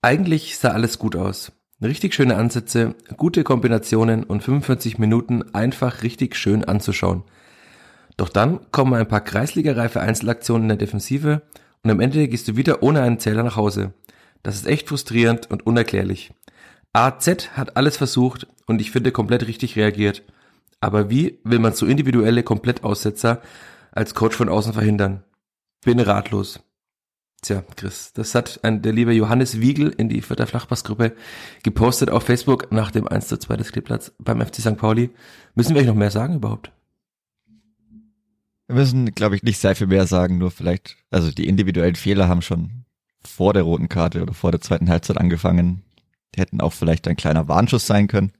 Eigentlich sah alles gut aus. Richtig schöne Ansätze, gute Kombinationen und 45 Minuten einfach richtig schön anzuschauen. Doch dann kommen ein paar kreisligareife Einzelaktionen in der Defensive und am Ende gehst du wieder ohne einen Zähler nach Hause. Das ist echt frustrierend und unerklärlich. AZ hat alles versucht und ich finde komplett richtig reagiert. Aber wie will man so individuelle Komplettaussetzer als Coach von außen verhindern? Bin ratlos. Tja, Chris, das hat ein, der liebe Johannes Wiegel in die Vierter Flachpassgruppe gepostet auf Facebook nach dem 1 zu 2 des Kleeblatts beim FC St. Pauli. Müssen wir euch noch mehr sagen überhaupt? Wir müssen, glaube ich, nicht sehr viel mehr sagen, nur vielleicht, also die individuellen Fehler haben schon vor der roten Karte oder vor der zweiten Halbzeit angefangen. Die hätten auch vielleicht ein kleiner Warnschuss sein können.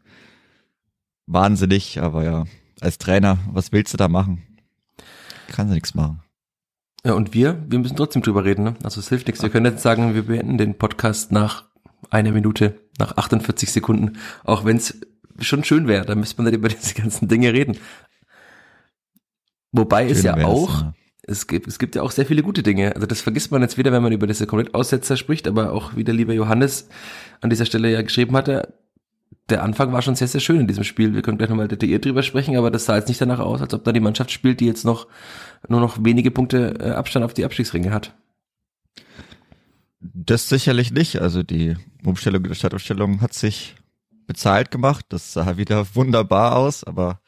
Wahnsinnig, aber ja, als Trainer, was willst du da machen? Kann sie nichts machen. Ja, und wir, wir müssen trotzdem drüber reden. Ne? Also es hilft nichts. Wir können jetzt sagen, wir beenden den Podcast nach einer Minute, nach 48 Sekunden, auch wenn es schon schön wäre. Da müsste man nicht über diese ganzen Dinge reden. Wobei schön es ja auch, ja. es gibt, es gibt ja auch sehr viele gute Dinge. Also das vergisst man jetzt wieder, wenn man über diese Komplettaussetzer spricht, aber auch wie der liebe Johannes an dieser Stelle ja geschrieben hatte, der Anfang war schon sehr, sehr schön in diesem Spiel. Wir können gleich nochmal detailliert drüber sprechen, aber das sah jetzt nicht danach aus, als ob da die Mannschaft spielt, die jetzt noch nur noch wenige Punkte äh, Abstand auf die Abstiegsringe hat. Das sicherlich nicht. Also die Umstellung der Stadtausstellung hat sich bezahlt gemacht. Das sah wieder wunderbar aus, aber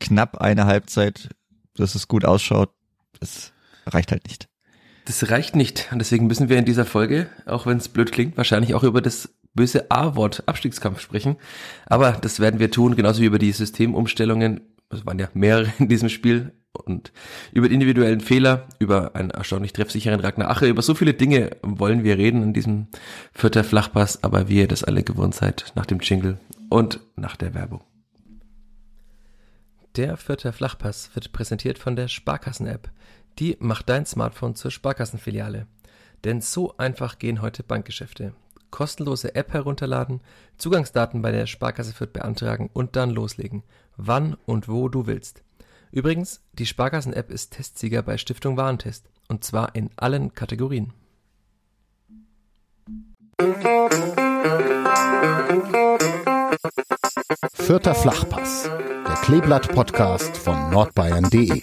knapp eine Halbzeit, dass es gut ausschaut, das reicht halt nicht. Das reicht nicht. Und deswegen müssen wir in dieser Folge, auch wenn es blöd klingt, wahrscheinlich auch über das böse A-Wort Abstiegskampf sprechen. Aber das werden wir tun, genauso wie über die Systemumstellungen. Es waren ja mehrere in diesem Spiel und über die individuellen Fehler, über einen erstaunlich treffsicheren Ragnar Ache, über so viele Dinge wollen wir reden in diesem vierter Flachpass, aber wie ihr das alle gewohnt seid, nach dem Jingle und nach der Werbung. Der vierte Flachpass wird präsentiert von der Sparkassen-App. Die macht dein Smartphone zur Sparkassenfiliale. Denn so einfach gehen heute Bankgeschäfte kostenlose App herunterladen, Zugangsdaten bei der Sparkasse Fürth beantragen und dann loslegen, wann und wo du willst. Übrigens, die Sparkassen-App ist Testsieger bei Stiftung Warentest und zwar in allen Kategorien. Vierter Flachpass, der Kleeblatt-Podcast von nordbayern.de.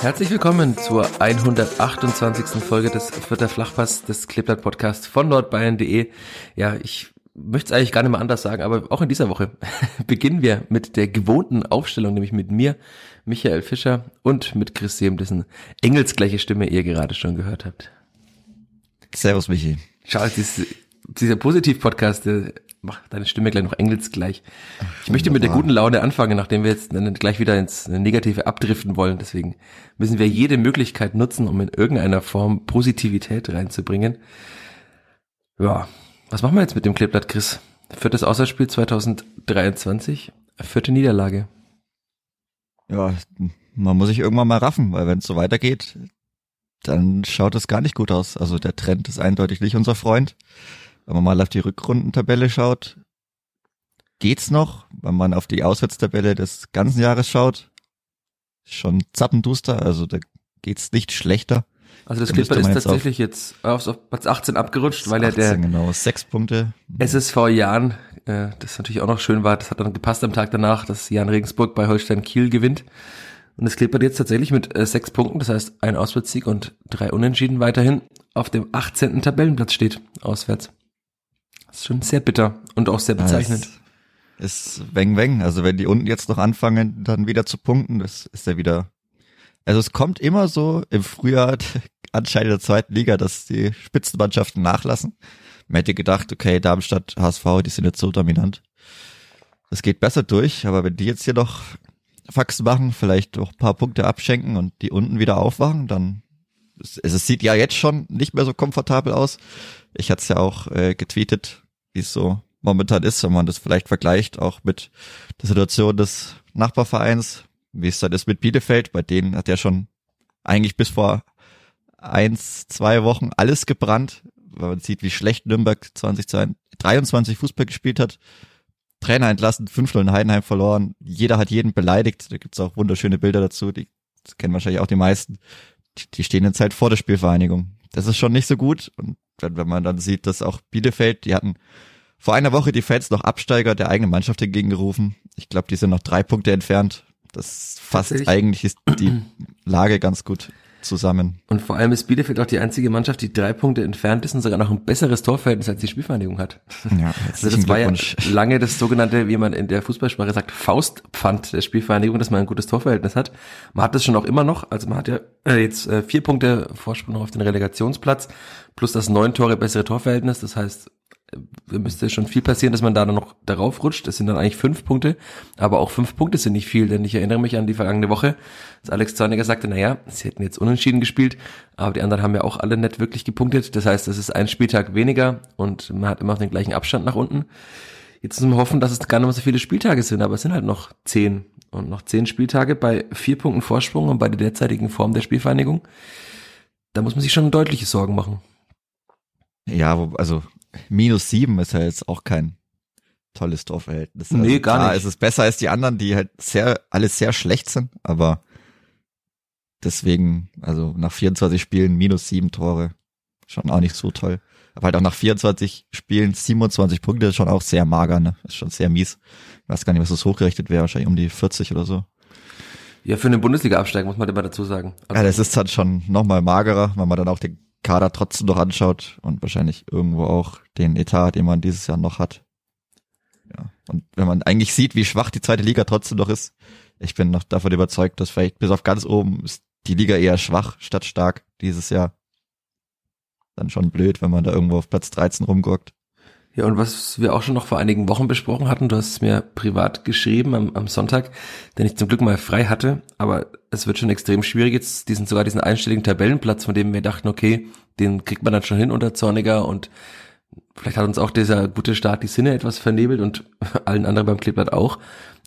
Herzlich willkommen zur 128. Folge des Vierter Flachpass des Kleeblatt Podcast von nordbayern.de. Ja, ich möchte es eigentlich gar nicht mehr anders sagen, aber auch in dieser Woche beginnen wir mit der gewohnten Aufstellung, nämlich mit mir, Michael Fischer und mit Chris Sehm, dessen engelsgleiche Stimme ihr gerade schon gehört habt. Servus, Michi. Schau, dieses, dieser Positiv-Podcast, der mach deine Stimme gleich noch engelsgleich. Ich möchte mit der guten Laune anfangen, nachdem wir jetzt gleich wieder ins Negative abdriften wollen. Deswegen müssen wir jede Möglichkeit nutzen, um in irgendeiner Form Positivität reinzubringen. Ja, was machen wir jetzt mit dem Kleeblatt, Chris? Viertes Außerspiel 2023, vierte Niederlage. Ja, man muss sich irgendwann mal raffen, weil wenn es so weitergeht, dann schaut es gar nicht gut aus. Also der Trend ist eindeutig nicht unser Freund. Wenn man mal auf die Rückrundentabelle schaut, geht's noch. Wenn man auf die Auswärtstabelle des ganzen Jahres schaut, schon zappenduster, also da geht's nicht schlechter. Also das Clipper ist tatsächlich jetzt auf, auf Platz 18 abgerutscht, weil 18, ja der genau, sechs Punkte. SSV Jan, äh, das natürlich auch noch schön war, das hat dann gepasst am Tag danach, dass Jan Regensburg bei Holstein Kiel gewinnt. Und das klippert jetzt tatsächlich mit äh, sechs Punkten, das heißt ein Auswärtssieg und drei Unentschieden weiterhin auf dem 18. Tabellenplatz steht, auswärts. Das ist schon sehr bitter und auch sehr bezeichnend. Ja, ist weng weng. Also wenn die unten jetzt noch anfangen, dann wieder zu punkten, das ist ja wieder. Also es kommt immer so im Frühjahr anscheinend der zweiten Liga, dass die Spitzenmannschaften nachlassen. Man hätte gedacht, okay, Darmstadt, HSV, die sind jetzt so dominant. Das geht besser durch, aber wenn die jetzt hier noch Faxen machen, vielleicht auch ein paar Punkte abschenken und die unten wieder aufwachen, dann es, es sieht ja jetzt schon nicht mehr so komfortabel aus. Ich hatte es ja auch äh, getweetet, wie es so momentan ist, wenn man das vielleicht vergleicht, auch mit der Situation des Nachbarvereins, wie es dann ist mit Bielefeld, bei denen hat ja schon eigentlich bis vor eins, zwei Wochen alles gebrannt, weil man sieht, wie schlecht Nürnberg 2023 Fußball gespielt hat. Trainer entlassen, 5-0 in Heidenheim verloren, jeder hat jeden beleidigt, da gibt's auch wunderschöne Bilder dazu, die kennen wahrscheinlich auch die meisten. Die, die stehen jetzt halt vor der Spielvereinigung. das ist schon nicht so gut. Und wenn, wenn man dann sieht, dass auch Bielefeld, die hatten vor einer Woche die Fans noch Absteiger der eigenen Mannschaft entgegengerufen. Ich glaube, die sind noch drei Punkte entfernt. Das fasst eigentlich ist die Lage ganz gut zusammen. Und vor allem ist Bielefeld auch die einzige Mannschaft, die drei Punkte entfernt ist und sogar noch ein besseres Torverhältnis als die Spielvereinigung hat. Ja, also das war ja lange das sogenannte, wie man in der Fußballsprache sagt, Faustpfand der Spielvereinigung, dass man ein gutes Torverhältnis hat. Man hat das schon auch immer noch. Also man hat ja äh, jetzt äh, vier Punkte Vorsprung auf den Relegationsplatz plus das neun Tore bessere Torverhältnis. Das heißt, müsste schon viel passieren, dass man da noch darauf rutscht. Das sind dann eigentlich fünf Punkte, aber auch fünf Punkte sind nicht viel, denn ich erinnere mich an die vergangene Woche, als Alex Zorniger sagte, naja, sie hätten jetzt unentschieden gespielt, aber die anderen haben ja auch alle nicht wirklich gepunktet. Das heißt, es ist ein Spieltag weniger und man hat immer noch den gleichen Abstand nach unten. Jetzt müssen wir hoffen, dass es gar nicht mehr so viele Spieltage sind, aber es sind halt noch zehn und noch zehn Spieltage bei vier Punkten Vorsprung und bei der derzeitigen Form der Spielvereinigung. Da muss man sich schon deutliche Sorgen machen. Ja, also minus sieben ist ja jetzt auch kein tolles Torverhältnis. Also nee, gar klar, nicht. Es ist besser als die anderen, die halt sehr, alles sehr schlecht sind, aber deswegen, also nach 24 Spielen minus sieben Tore, schon auch nicht so toll. Aber halt auch nach 24 Spielen 27 Punkte ist schon auch sehr mager, ne? Ist schon sehr mies. Ich weiß gar nicht, was das hochgerechnet wäre, wahrscheinlich um die 40 oder so. Ja, für einen Bundesliga-Absteiger muss man immer dazu sagen. Also ja, das ist halt schon nochmal magerer, wenn man dann auch den Kader trotzdem noch anschaut und wahrscheinlich irgendwo auch den Etat, den man dieses Jahr noch hat. Ja. Und wenn man eigentlich sieht, wie schwach die zweite Liga trotzdem noch ist, ich bin noch davon überzeugt, dass vielleicht bis auf ganz oben ist die Liga eher schwach statt stark dieses Jahr. Dann schon blöd, wenn man da irgendwo auf Platz 13 rumguckt. Ja, und was wir auch schon noch vor einigen Wochen besprochen hatten, du hast es mir privat geschrieben am, am Sonntag, den ich zum Glück mal frei hatte, aber es wird schon extrem schwierig jetzt, diesen, sogar diesen einstelligen Tabellenplatz, von dem wir dachten, okay, den kriegt man dann schon hin unter Zorniger und vielleicht hat uns auch dieser gute Start die Sinne etwas vernebelt und allen anderen beim Kleeblatt auch.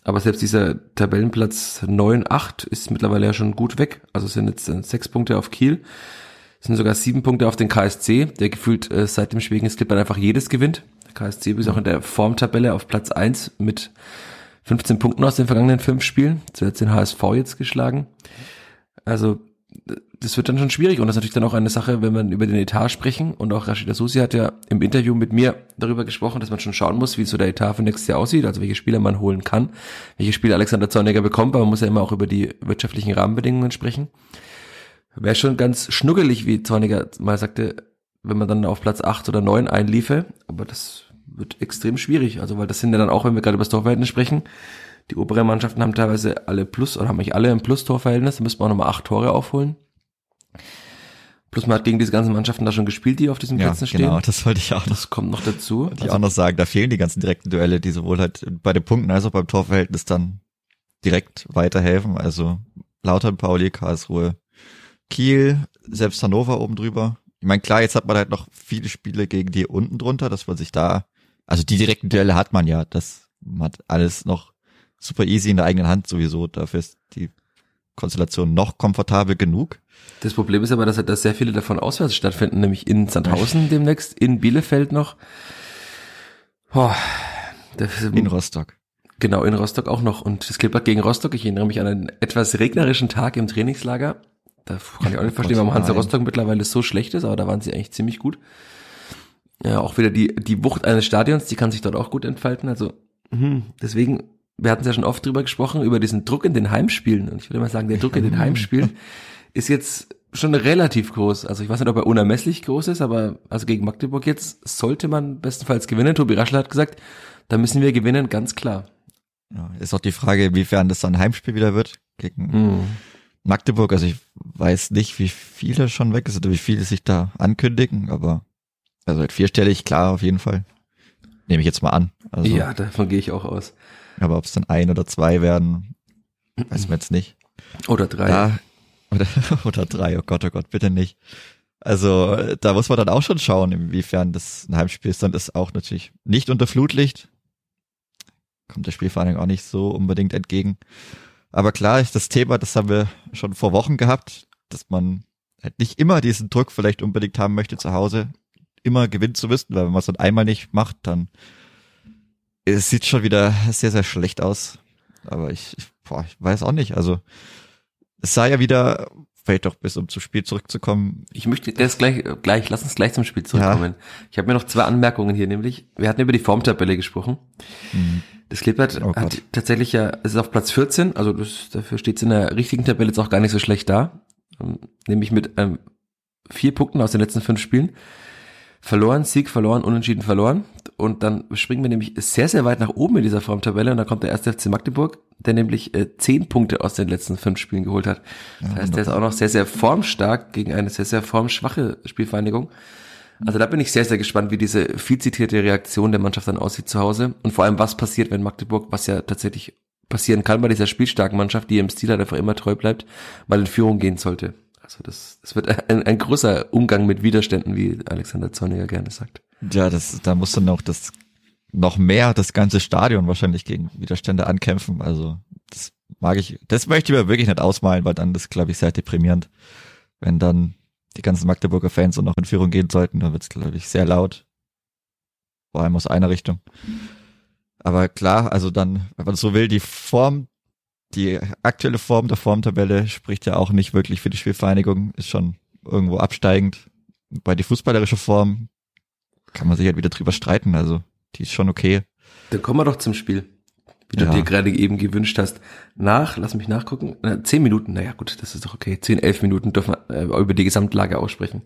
Aber selbst dieser Tabellenplatz 9, 8 ist mittlerweile ja schon gut weg. Also sind jetzt sechs Punkte auf Kiel. Es sind sogar sieben Punkte auf den KSC, der gefühlt äh, seit dem Spiel gegen Skipper einfach jedes gewinnt. KSC ist auch in der Formtabelle auf Platz eins mit 15 Punkten aus den vergangenen fünf Spielen. Zuletzt den HSV jetzt geschlagen. Also das wird dann schon schwierig und das ist natürlich dann auch eine Sache, wenn man über den Etat sprechen und auch Rashida Susi hat ja im Interview mit mir darüber gesprochen, dass man schon schauen muss, wie so der Etat für nächstes Jahr aussieht, also welche Spieler man holen kann, welche Spieler Alexander Zorniger bekommt, aber man muss ja immer auch über die wirtschaftlichen Rahmenbedingungen sprechen. Wäre schon ganz schnuggelig, wie Zorniger mal sagte, wenn man dann auf Platz 8 oder 9 einliefe, aber das wird extrem schwierig, also weil das sind ja dann auch, wenn wir gerade über das Torverhältnis sprechen, die oberen Mannschaften haben teilweise alle Plus oder haben eigentlich alle ein Plus-Torverhältnis, da müssen wir auch nochmal acht Tore aufholen. Plus man hat gegen diese ganzen Mannschaften da schon gespielt, die auf diesen ja, Plätzen stehen. Genau, das wollte ich auch. Das kommt noch dazu. Wollte also, ich auch noch sagen, da fehlen die ganzen direkten Duelle, die sowohl halt bei den Punkten als auch beim Torverhältnis dann direkt weiterhelfen. Also Lautern, Pauli, Karlsruhe, Kiel, selbst Hannover oben drüber. Ich meine, klar, jetzt hat man halt noch viele Spiele gegen die unten drunter, dass man sich da, also die direkten Duelle hat man ja, das hat alles noch super easy in der eigenen Hand sowieso. Dafür ist die Konstellation noch komfortabel genug. Das Problem ist aber, dass, dass sehr viele davon auswärts stattfinden, nämlich in Sandhausen demnächst, in Bielefeld noch. Oh, in Rostock. Genau, in Rostock auch noch. Und es Klippert gegen Rostock. Ich erinnere mich an einen etwas regnerischen Tag im Trainingslager. Da kann ich auch nicht verstehen, warum Hansa Rostock mittlerweile so schlecht ist, aber da waren sie eigentlich ziemlich gut. Ja, auch wieder die, die Wucht eines Stadions, die kann sich dort auch gut entfalten. Also, hm, deswegen, wir hatten es ja schon oft drüber gesprochen, über diesen Druck in den Heimspielen. Und ich würde mal sagen, der Druck in den Heimspielen ist jetzt schon relativ groß. Also ich weiß nicht, ob er unermesslich groß ist, aber also gegen Magdeburg jetzt sollte man bestenfalls gewinnen. Tobi Raschler hat gesagt, da müssen wir gewinnen, ganz klar. Ja, ist auch die Frage, inwiefern das dann ein Heimspiel wieder wird gegen mm. Magdeburg. Also ich weiß nicht, wie viele schon weg ist oder wie viele sich da ankündigen, aber also halt vierstellig, klar, auf jeden Fall. Nehme ich jetzt mal an. Also, ja, davon gehe ich auch aus. Aber ob es dann ein oder zwei werden, weiß man jetzt nicht. Oder drei. Da, oder, oder drei, oh Gott, oh Gott, bitte nicht. Also da muss man dann auch schon schauen, inwiefern das ein Heimspiel ist. Dann ist auch natürlich nicht unter Flutlicht. Kommt der Spielvereinigung auch nicht so unbedingt entgegen. Aber klar ist das Thema, das haben wir schon vor Wochen gehabt, dass man halt nicht immer diesen Druck vielleicht unbedingt haben möchte zu Hause, immer gewinnen zu müssen, weil wenn man es dann einmal nicht macht, dann es sieht schon wieder sehr, sehr schlecht aus. Aber ich, ich, boah, ich weiß auch nicht. Also es sah ja wieder vielleicht doch bis um zum Spiel zurückzukommen. Ich möchte das gleich, gleich, lass uns gleich zum Spiel zurückkommen. Ja. Ich habe mir noch zwei Anmerkungen hier, nämlich, wir hatten über die Formtabelle gesprochen. Mhm. Das Kleeblatt oh hat tatsächlich ja, es ist auf Platz 14, also das, dafür steht es in der richtigen Tabelle jetzt auch gar nicht so schlecht da. Ähm, nämlich mit ähm, vier Punkten aus den letzten fünf Spielen. Verloren, Sieg verloren, unentschieden verloren. Und dann springen wir nämlich sehr, sehr weit nach oben in dieser Formtabelle und dann kommt der erste FC Magdeburg, der nämlich äh, zehn Punkte aus den letzten fünf Spielen geholt hat. Das ja, heißt, der ist auch noch sehr, sehr formstark gegen eine sehr, sehr formschwache Spielvereinigung. Also da bin ich sehr, sehr gespannt, wie diese viel zitierte Reaktion der Mannschaft dann aussieht zu Hause und vor allem, was passiert, wenn Magdeburg, was ja tatsächlich passieren kann bei dieser spielstarken Mannschaft, die im Stil halt einfach immer treu bleibt, mal in Führung gehen sollte. Also das, das wird ein, ein großer Umgang mit Widerständen, wie Alexander Zorniger gerne sagt. Ja, das, da muss dann auch das noch mehr das ganze Stadion wahrscheinlich gegen Widerstände ankämpfen. Also das mag ich, das möchte ich mir wirklich nicht ausmalen, weil dann das glaube ich sehr deprimierend, wenn dann die ganzen Magdeburger Fans so noch in Führung gehen sollten, dann wird es, glaube ich, sehr laut. Vor allem aus einer Richtung. Aber klar, also dann, wenn man so will, die Form, die aktuelle Form der Formtabelle spricht ja auch nicht wirklich für die Spielvereinigung, ist schon irgendwo absteigend. Bei die fußballerische Form kann man sich halt wieder drüber streiten, also die ist schon okay. Dann kommen wir doch zum Spiel wie du ja. dir gerade eben gewünscht hast. Nach, lass mich nachgucken, na, zehn Minuten, naja gut, das ist doch okay, zehn, elf Minuten dürfen wir äh, über die Gesamtlage aussprechen.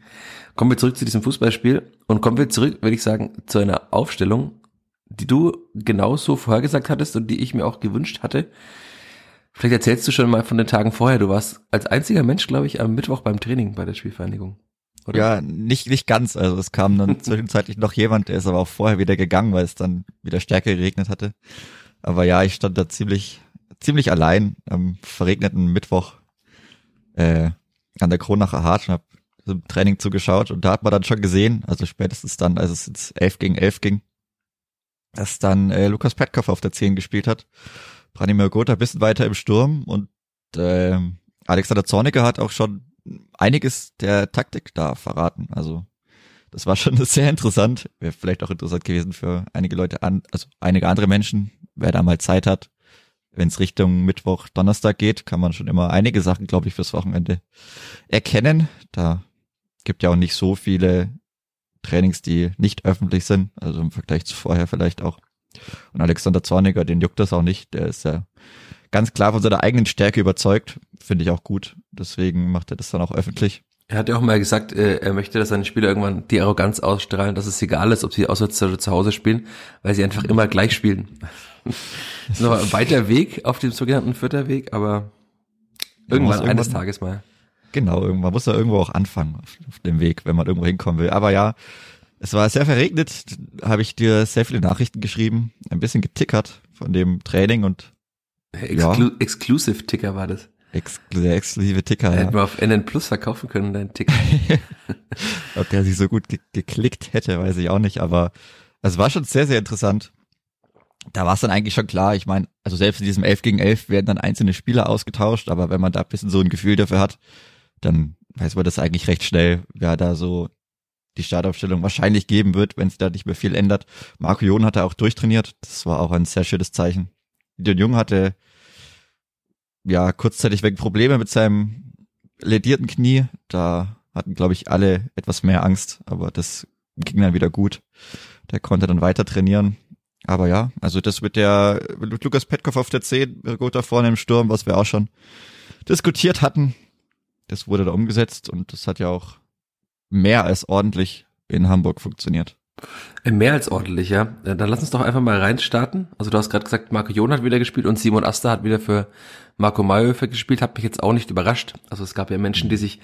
Kommen wir zurück zu diesem Fußballspiel und kommen wir zurück, würde ich sagen, zu einer Aufstellung, die du genauso vorhergesagt hattest und die ich mir auch gewünscht hatte. Vielleicht erzählst du schon mal von den Tagen vorher. Du warst als einziger Mensch, glaube ich, am Mittwoch beim Training bei der Spielvereinigung. Oder? Ja, nicht, nicht ganz. Also es kam dann zwischenzeitlich noch jemand, der ist aber auch vorher wieder gegangen, weil es dann wieder stärker geregnet hatte. Aber ja, ich stand da ziemlich, ziemlich allein am verregneten Mittwoch äh, an der Kronacher Hart und habe im Training zugeschaut und da hat man dann schon gesehen, also spätestens dann, als es jetzt 11 gegen 11 ging, dass dann äh, Lukas Petkoff auf der 10 gespielt hat. Branimir Gotha ein bisschen weiter im Sturm und äh, Alexander Zorniger hat auch schon einiges der Taktik da verraten. Also das war schon sehr interessant. Wäre vielleicht auch interessant gewesen für einige Leute an, also einige andere Menschen, wer da mal Zeit hat, wenn es Richtung Mittwoch, Donnerstag geht, kann man schon immer einige Sachen, glaube ich, fürs Wochenende erkennen. Da gibt ja auch nicht so viele Trainings, die nicht öffentlich sind, also im Vergleich zu vorher vielleicht auch. Und Alexander Zorniger, den juckt das auch nicht, der ist ja ganz klar von seiner eigenen Stärke überzeugt, finde ich auch gut. Deswegen macht er das dann auch öffentlich. Er hat ja auch mal gesagt, äh, er möchte, dass seine Spieler irgendwann die Arroganz ausstrahlen, dass es egal ist, ob sie auswärts oder zu Hause spielen, weil sie einfach immer gleich spielen. das ist noch ein weiter Weg auf dem sogenannten Vierterweg, aber irgendwann, irgendwann eines Tages mal. Genau, irgendwann muss er irgendwo auch anfangen auf, auf dem Weg, wenn man irgendwo hinkommen will. Aber ja, es war sehr verregnet, habe ich dir sehr viele Nachrichten geschrieben, ein bisschen getickert von dem Training und Exclu ja. Exclusive Ticker war das. Ex der exklusive Ticker. Ja. Hätten wir auf NN Plus verkaufen können, deinen Ticker. Ob der sich so gut ge geklickt hätte, weiß ich auch nicht, aber es war schon sehr, sehr interessant. Da war es dann eigentlich schon klar, ich meine, also selbst in diesem 11 gegen 11 werden dann einzelne Spieler ausgetauscht, aber wenn man da ein bisschen so ein Gefühl dafür hat, dann weiß man das eigentlich recht schnell, wer da so die Startaufstellung wahrscheinlich geben wird, wenn es da nicht mehr viel ändert. Marco Jon hat er auch durchtrainiert, das war auch ein sehr schönes Zeichen. Gideon Jung hatte ja kurzzeitig wegen Probleme mit seinem ledierten Knie. Da hatten, glaube ich, alle etwas mehr Angst, aber das ging dann wieder gut. Der konnte dann weiter trainieren. Aber ja, also das mit der mit Lukas Petkov auf der 10, gut da vorne im Sturm, was wir auch schon diskutiert hatten, das wurde da umgesetzt und das hat ja auch mehr als ordentlich in Hamburg funktioniert. Äh, mehr als ordentlich, ja. Äh, dann lass uns doch einfach mal reinstarten. Also du hast gerade gesagt, Marco Jon hat wieder gespielt und Simon Aster hat wieder für Marco Mayhofer gespielt. Hat mich jetzt auch nicht überrascht. Also es gab ja Menschen, die sich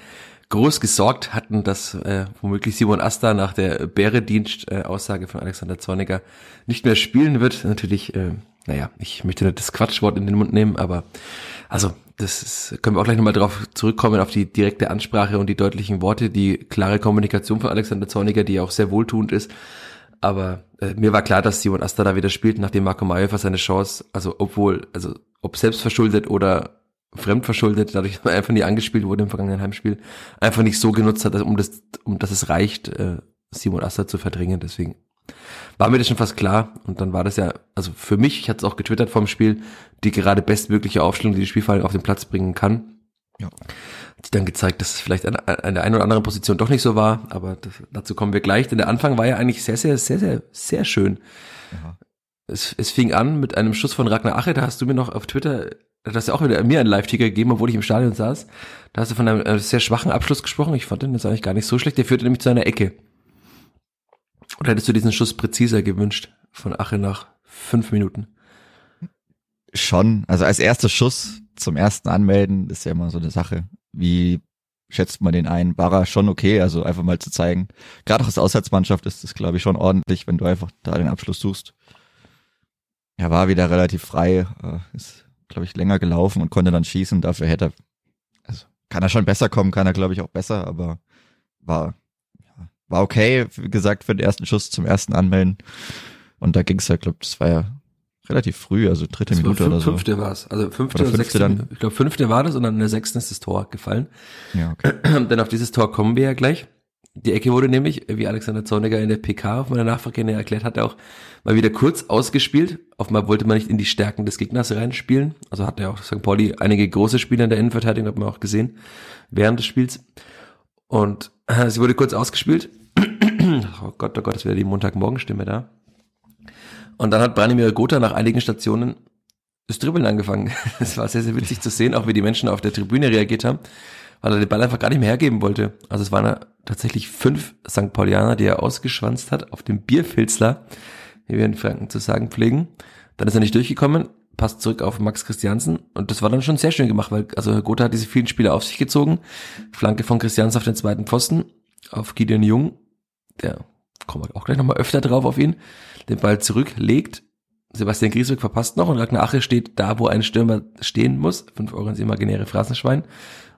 groß gesorgt hatten, dass äh, womöglich Simon Aster nach der Bäredienst-Aussage von Alexander Zorniger nicht mehr spielen wird. Natürlich, äh, naja, ich möchte das Quatschwort in den Mund nehmen, aber also das ist, können wir auch gleich nochmal drauf zurückkommen, auf die direkte Ansprache und die deutlichen Worte, die klare Kommunikation von Alexander Zorniger, die auch sehr wohltuend ist. Aber äh, mir war klar, dass Simon Asta da wieder spielt, nachdem Marco Mayer seine Chance, also obwohl, also ob selbst verschuldet oder fremdverschuldet, dadurch, dass er einfach nie angespielt wurde im vergangenen Heimspiel, einfach nicht so genutzt hat, um das, um dass es reicht, äh, Simon Asta zu verdrängen. Deswegen war mir das schon fast klar. Und dann war das ja, also für mich, ich hatte es auch getwittert vom Spiel, die gerade bestmögliche Aufstellung, die die Spielvereinigung auf den Platz bringen kann. Ja. Hat sich dann gezeigt, dass es vielleicht an, an der einen oder anderen Position doch nicht so war, aber das, dazu kommen wir gleich, denn der Anfang war ja eigentlich sehr, sehr, sehr, sehr, sehr schön. Ja. Es, es fing an mit einem Schuss von Ragnar Ache, da hast du mir noch auf Twitter, da hast du auch wieder mir einen Live-Ticker gegeben, obwohl ich im Stadion saß. Da hast du von einem äh, sehr schwachen Abschluss gesprochen. Ich fand den jetzt eigentlich gar nicht so schlecht. Der führte nämlich zu einer Ecke. Oder hättest du diesen Schuss präziser gewünscht von Ache nach fünf Minuten? Schon, also als erster Schuss zum ersten Anmelden ist ja immer so eine Sache. Wie schätzt man den ein? War er schon okay, also einfach mal zu zeigen. Gerade auch als Auswärtsmannschaft ist das, glaube ich, schon ordentlich, wenn du einfach da den Abschluss suchst. Er war wieder relativ frei, äh, ist, glaube ich, länger gelaufen und konnte dann schießen. Dafür hätte er, also kann er schon besser kommen, kann er, glaube ich, auch besser, aber war, war okay, wie gesagt, für den ersten Schuss zum ersten Anmelden. Und da ging es ja, glaube das war ja relativ früh, also dritte Das Minute fün- oder so. Fünfte war es. Also fünfte Oder oder, fünfte sechste. dann. Ich glaube, fünfte war das und dann in der sechsten ist das Tor gefallen. Ja, okay. Denn auf dieses Tor kommen wir ja gleich. Die Ecke wurde nämlich, wie Alexander Zorniger in der PK auf meiner Nachfrage erklärt hat, auch mal wieder kurz ausgespielt. Offenbar wollte man nicht in die Stärken des Gegners reinspielen. Also hat ja auch St. Pauli einige große Spieler in der Innenverteidigung, hat man auch gesehen, während des Spiels. Und äh, sie wurde kurz ausgespielt. Oh Gott, oh Gott, ist wieder die Montagmorgenstimme da. Und dann hat Branimir Gotha nach einigen Stationen das Dribbeln angefangen. Es war sehr, sehr witzig zu sehen, auch wie die Menschen auf der Tribüne reagiert haben, weil er den Ball einfach gar nicht mehr hergeben wollte. Also es waren tatsächlich fünf St. Paulianer, die er ausgeschwanzt hat auf dem Bierfilzler, wie wir in Franken zu sagen pflegen. Dann ist er nicht durchgekommen, passt zurück auf Max Christiansen und das war dann schon sehr schön gemacht, weil also Gotha hat diese vielen Spieler auf sich gezogen. Flanke von Christiansen auf den zweiten Pfosten, auf Gideon Jung, der kommen wir auch gleich nochmal öfter drauf auf ihn, den Ball zurücklegt. Sebastian Griesbeck verpasst noch und Ragnar Ache steht da, wo ein Stürmer stehen muss. 5 Euro ins imaginäre Phrasenschwein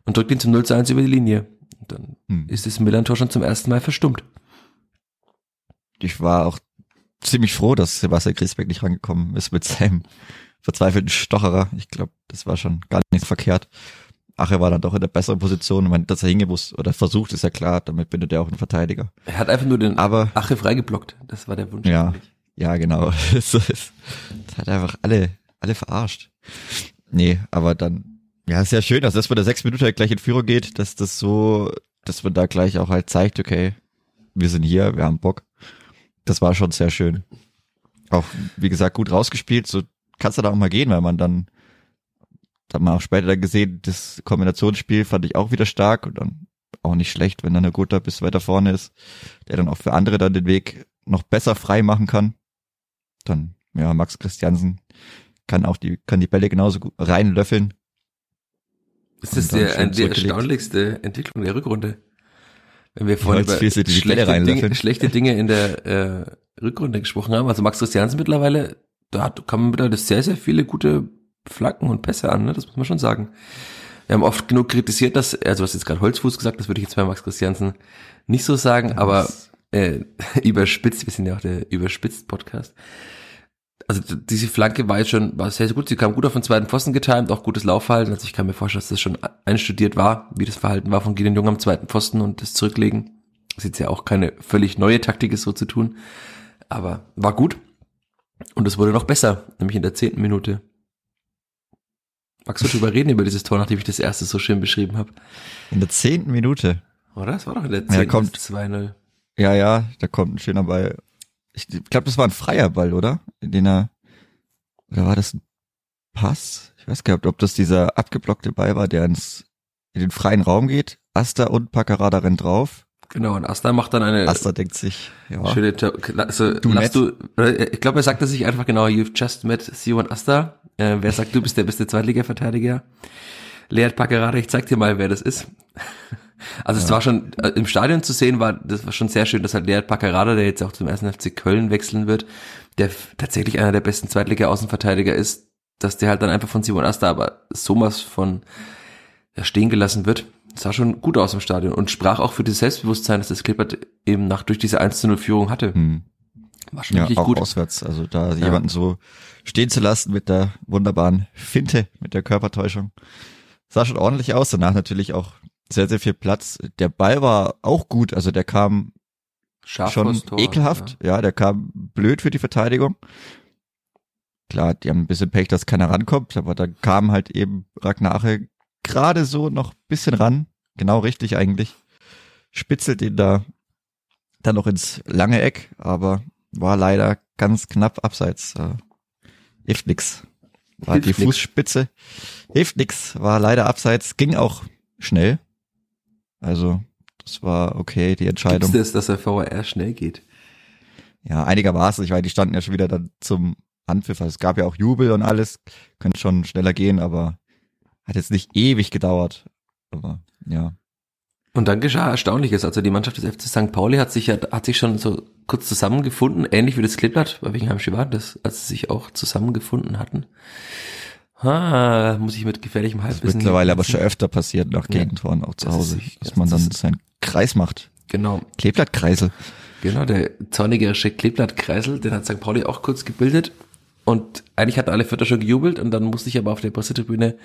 und drückt ihn zum 0 zu 1 über die Linie. Und dann Hm. ist das Millern-Tor schon zum ersten Mal verstummt. Ich war auch ziemlich froh, dass Sebastian Griesbeck nicht rangekommen ist mit seinem verzweifelten Stocherer. Ich glaube, das war schon gar nicht verkehrt. Ache war dann doch in der besseren Position. Ich meine, dass er hingemusst oder versucht, ist ja klar. Damit bindet er auch einen Verteidiger. Er hat einfach nur den Aber Ache freigeblockt. Das war der Wunsch. Ja. eigentlich. Ja, genau. das hat einfach alle, alle verarscht. Nee, aber dann, ja, ist ja schön, dass das bei der sechs Minuten halt gleich in Führung geht, dass das so, dass man da gleich auch halt zeigt, okay, wir sind hier, wir haben Bock. Das war schon sehr schön. Auch, wie gesagt, gut rausgespielt, so kannst du da auch mal gehen, weil man dann, da haben wir auch später dann gesehen, das Kombinationsspiel fand ich auch wieder stark und dann auch nicht schlecht, wenn dann der Guter bis weiter vorne ist, der dann auch für andere dann den Weg noch besser frei machen kann dann, ja, Max Christiansen kann auch die, kann die Bälle genauso gut reinlöffeln. Das ist dann der, ein, die erstaunlichste Entwicklung der Rückrunde. Wenn wir vorhin über schlechte. Dinge, schlechte Dinge in der äh, Rückrunde gesprochen haben, also Max Christiansen mittlerweile, da hat, kann man mittlerweile sehr, sehr viele gute Flanken und Pässe an, ne? das muss man schon sagen. Wir haben oft genug kritisiert, dass, also du hast jetzt gerade Holzfuß gesagt, das würde ich jetzt bei Max Christiansen nicht so sagen, aber Das- äh, überspitzt, wir sind ja auch der überspitzt Podcast. Also diese Flanke war jetzt schon, war sehr, sehr gut. Sie kam gut auf den zweiten Pfosten getimt, auch gutes Laufverhalten. Also ich kann mir vorstellen, dass das schon einstudiert war, wie das Verhalten war von Gideon Jung am zweiten Pfosten und das Zurücklegen. Das ist jetzt ja auch keine völlig neue Taktik, ist so zu tun. Aber war gut. Und es wurde noch besser, nämlich in der zehnten Minute. Magst du drüber reden über dieses Tor, nachdem ich das erste so schön beschrieben habe? In der zehnten Minute. Oder? Das war doch in der Ja, zehnten kommt. das 2-0. Ja, ja, da kommt ein schöner Ball. Ich glaube, das war ein freier Ball, oder? In den er, oder war das ein Pass? Ich weiß gar nicht, ob das dieser abgeblockte Ball war, der ins, in den freien Raum geht. Asta und Paccarada rennt drauf. Genau, und Asta macht dann eine Asta denkt sich, ja, Schöne, also, Du lass du, oder, ich glaube, er sagte sich einfach genau, you've just met Sion Asta. Äh, wer sagt, du bist der beste Zweitliga-Verteidiger? Leert Packerade, ich zeig dir mal, wer das ist. Also es war schon, äh, im Stadion zu sehen war, das war schon sehr schön, dass halt Leert Packerade, der jetzt auch zum ersten FC Köln wechseln wird, der tatsächlich einer der besten Zweitliga-Außenverteidiger ist, dass der halt dann einfach von Simon Asta aber sowas von ja, stehen gelassen wird. Sah schon gut aus im Stadion und sprach auch für das Selbstbewusstsein, dass das Klippert eben nach durch diese 1 zu 0 Führung hatte. hm. War schon ja richtig auch gut. auswärts. Also da jemanden so stehen zu lassen mit der wunderbaren Finte, mit der Körpertäuschung. Sah schon ordentlich aus. Danach natürlich auch sehr, sehr viel Platz. Der Ball war auch gut. Also der kam Scharf schon Tor, ekelhaft. Ja. der kam blöd für die Verteidigung. Klar, die haben ein bisschen Pech, dass keiner rankommt, aber dann kam halt eben Ragnar Ache gerade so noch bisschen ran, genau richtig eigentlich, spitzelt ihn da dann noch ins lange Eck, aber war leider ganz knapp abseits. Äh, hilft nix. War Hilft die nix. Fußspitze. Hilft nix, war leider abseits, ging auch schnell. Also, das war okay, die Entscheidung. Gibt's das, dass der VAR schnell geht? Ja, einigermaßen. Ich meine, die standen ja schon wieder dann zum Anpfiff. Also es gab ja auch Jubel und alles. Könnte schon schneller gehen, aber hat jetzt nicht ewig gedauert. Aber ja. Und dann geschah Erstaunliches. Also die Mannschaft des FC St. Pauli hat sich ja, hat sich schon so kurz zusammengefunden, ähnlich wie das Kleeblatt, bei welchem Heimspiel war das, als sie sich auch zusammengefunden hatten. Ah, muss ich mit gefährlichem Das Halbwissen. mittlerweile aber schon öfter passiert nach Ja. Gegentoren auch zu Das ist Hause, dass das man dann ist- seinen Kreis macht. Genau, Kleeblattkreisel. genau, der zornigerische Kleeblattkreisel, den hat St. Pauli auch kurz gebildet. Und eigentlich hatten alle Vierter schon gejubelt und dann musste ich aber auf der Pressetribüne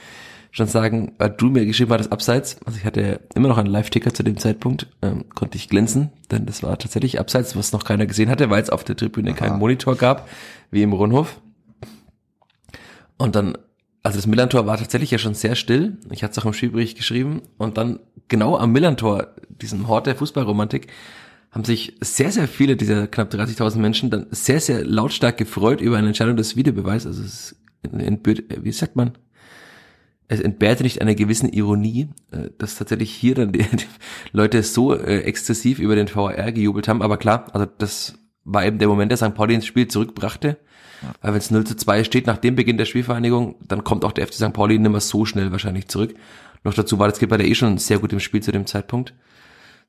schon sagen, weil du mir geschrieben hattest, abseits, also ich hatte immer noch einen Live-Ticker zu dem Zeitpunkt, ähm, konnte ich glänzen, denn das war tatsächlich abseits, was noch keiner gesehen hatte, weil es auf der Tribüne keinen Monitor gab, wie im Rundhof. Und dann, also das Millantor war tatsächlich ja schon sehr still. Ich hatte es auch im Spielbericht geschrieben. Und dann genau am Millantor, diesem Hort der Fußballromantik, haben sich sehr, sehr viele dieser knapp 30.000 Menschen dann sehr, sehr lautstark gefreut über eine Entscheidung des Videobeweis. Also es entbehrt, wie sagt man? Es entbehrte nicht einer gewissen Ironie, äh, dass tatsächlich hier dann die, die Leute so äh, exzessiv über den VAR gejubelt haben. Aber klar, also das war eben der Moment, der St. Pauli ins Spiel zurückbrachte. Weil wenn es 0 zu 2 steht nach dem Beginn der Spielvereinigung, dann kommt auch der FC St. Pauli nicht mehr so schnell wahrscheinlich zurück. Noch dazu war das Skipper der eh schon sehr gut im Spiel zu dem Zeitpunkt.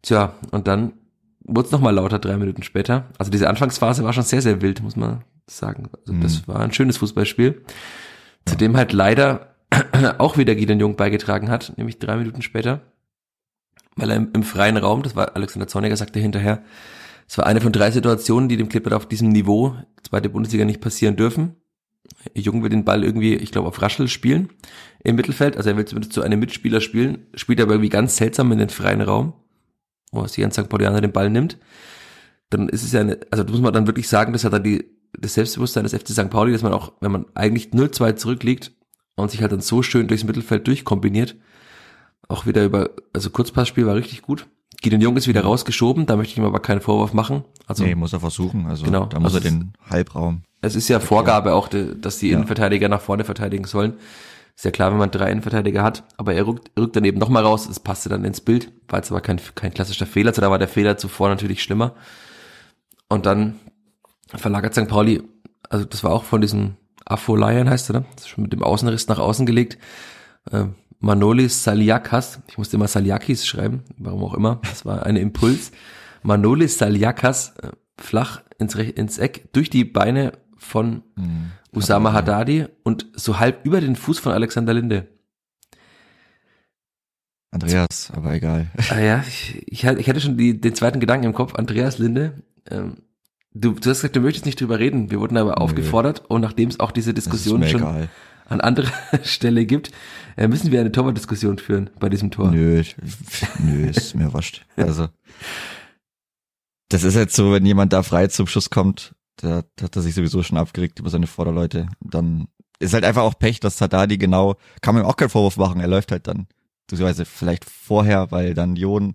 Tja, und dann wurde es nochmal lauter drei Minuten später. Also diese Anfangsphase war schon sehr, sehr wild, muss man sagen. Also das war ein schönes Fußballspiel. Zu dem halt leider auch wieder Gideon Jung beigetragen hat, nämlich drei Minuten später. Weil er im, im freien Raum, das war Alexander Zorniger, sagte hinterher, es war eine von drei Situationen, die dem Clipper auf diesem Niveau, zweite Bundesliga, nicht passieren dürfen. Jung will den Ball irgendwie, ich glaube, auf Raschel spielen im Mittelfeld. Also er will zumindest zu einem Mitspieler spielen, spielt aber irgendwie ganz seltsam in den freien Raum, wo sich ein St. Paulianer den Ball nimmt. Dann ist es ja eine, also da muss man dann wirklich sagen, das hat dann die, das Selbstbewusstsein des FC St. Pauli, dass man auch, wenn man eigentlich 0-2 zurückliegt und sich halt dann so schön durchs Mittelfeld durchkombiniert, auch wieder über, also Kurzpassspiel war richtig gut. Gideon Jung ist wieder rausgeschoben, da möchte ich ihm aber keinen Vorwurf machen. Also nee, muss er versuchen. Also Genau, da muss also er den Halbraum. es ist ja Vorgabe auch, dass die Ja. Innenverteidiger nach vorne verteidigen sollen. Ist ja klar, wenn man drei Innenverteidiger hat, aber er rückt, rückt dann eben nochmal raus, es passte dann ins Bild, war jetzt aber kein, kein klassischer Fehler, also da war der Fehler zuvor natürlich schlimmer. Und dann verlagert St. Pauli, also das war auch von diesem Afolayan heißt er, ne? Das ist schon mit dem Außenriss nach außen gelegt. Äh, Manolis Saliakas, ich musste immer Saliakis schreiben, warum auch immer, das war ein Impuls. Manolis Saliakas äh, flach ins, Rech- ins Eck durch die Beine von Mhm. Usama Haddadi und so halb über den Fuß von Alexander Linde. Andreas, aber egal. Ah ja, ich, ich, hatte- ich hatte schon die, den zweiten Gedanken im Kopf, Andreas Linde. Ähm, du, du hast gesagt, du möchtest nicht drüber reden. Wir wurden aber Nö. aufgefordert und nachdem es auch diese Diskussion schon egal. an anderer Stelle gibt, äh, müssen wir eine Torwartdiskussion führen bei diesem Tor. Nö, nö, ist mir wurscht. Also, das ist jetzt so, wenn jemand da frei zum Schuss kommt, da, hat er sich sowieso schon abgeregt über seine Vorderleute. Dann ist halt einfach auch Pech, dass Haddadi genau, kann man ihm auch keinen Vorwurf machen, er läuft halt dann, beziehungsweise vielleicht vorher, weil dann Jon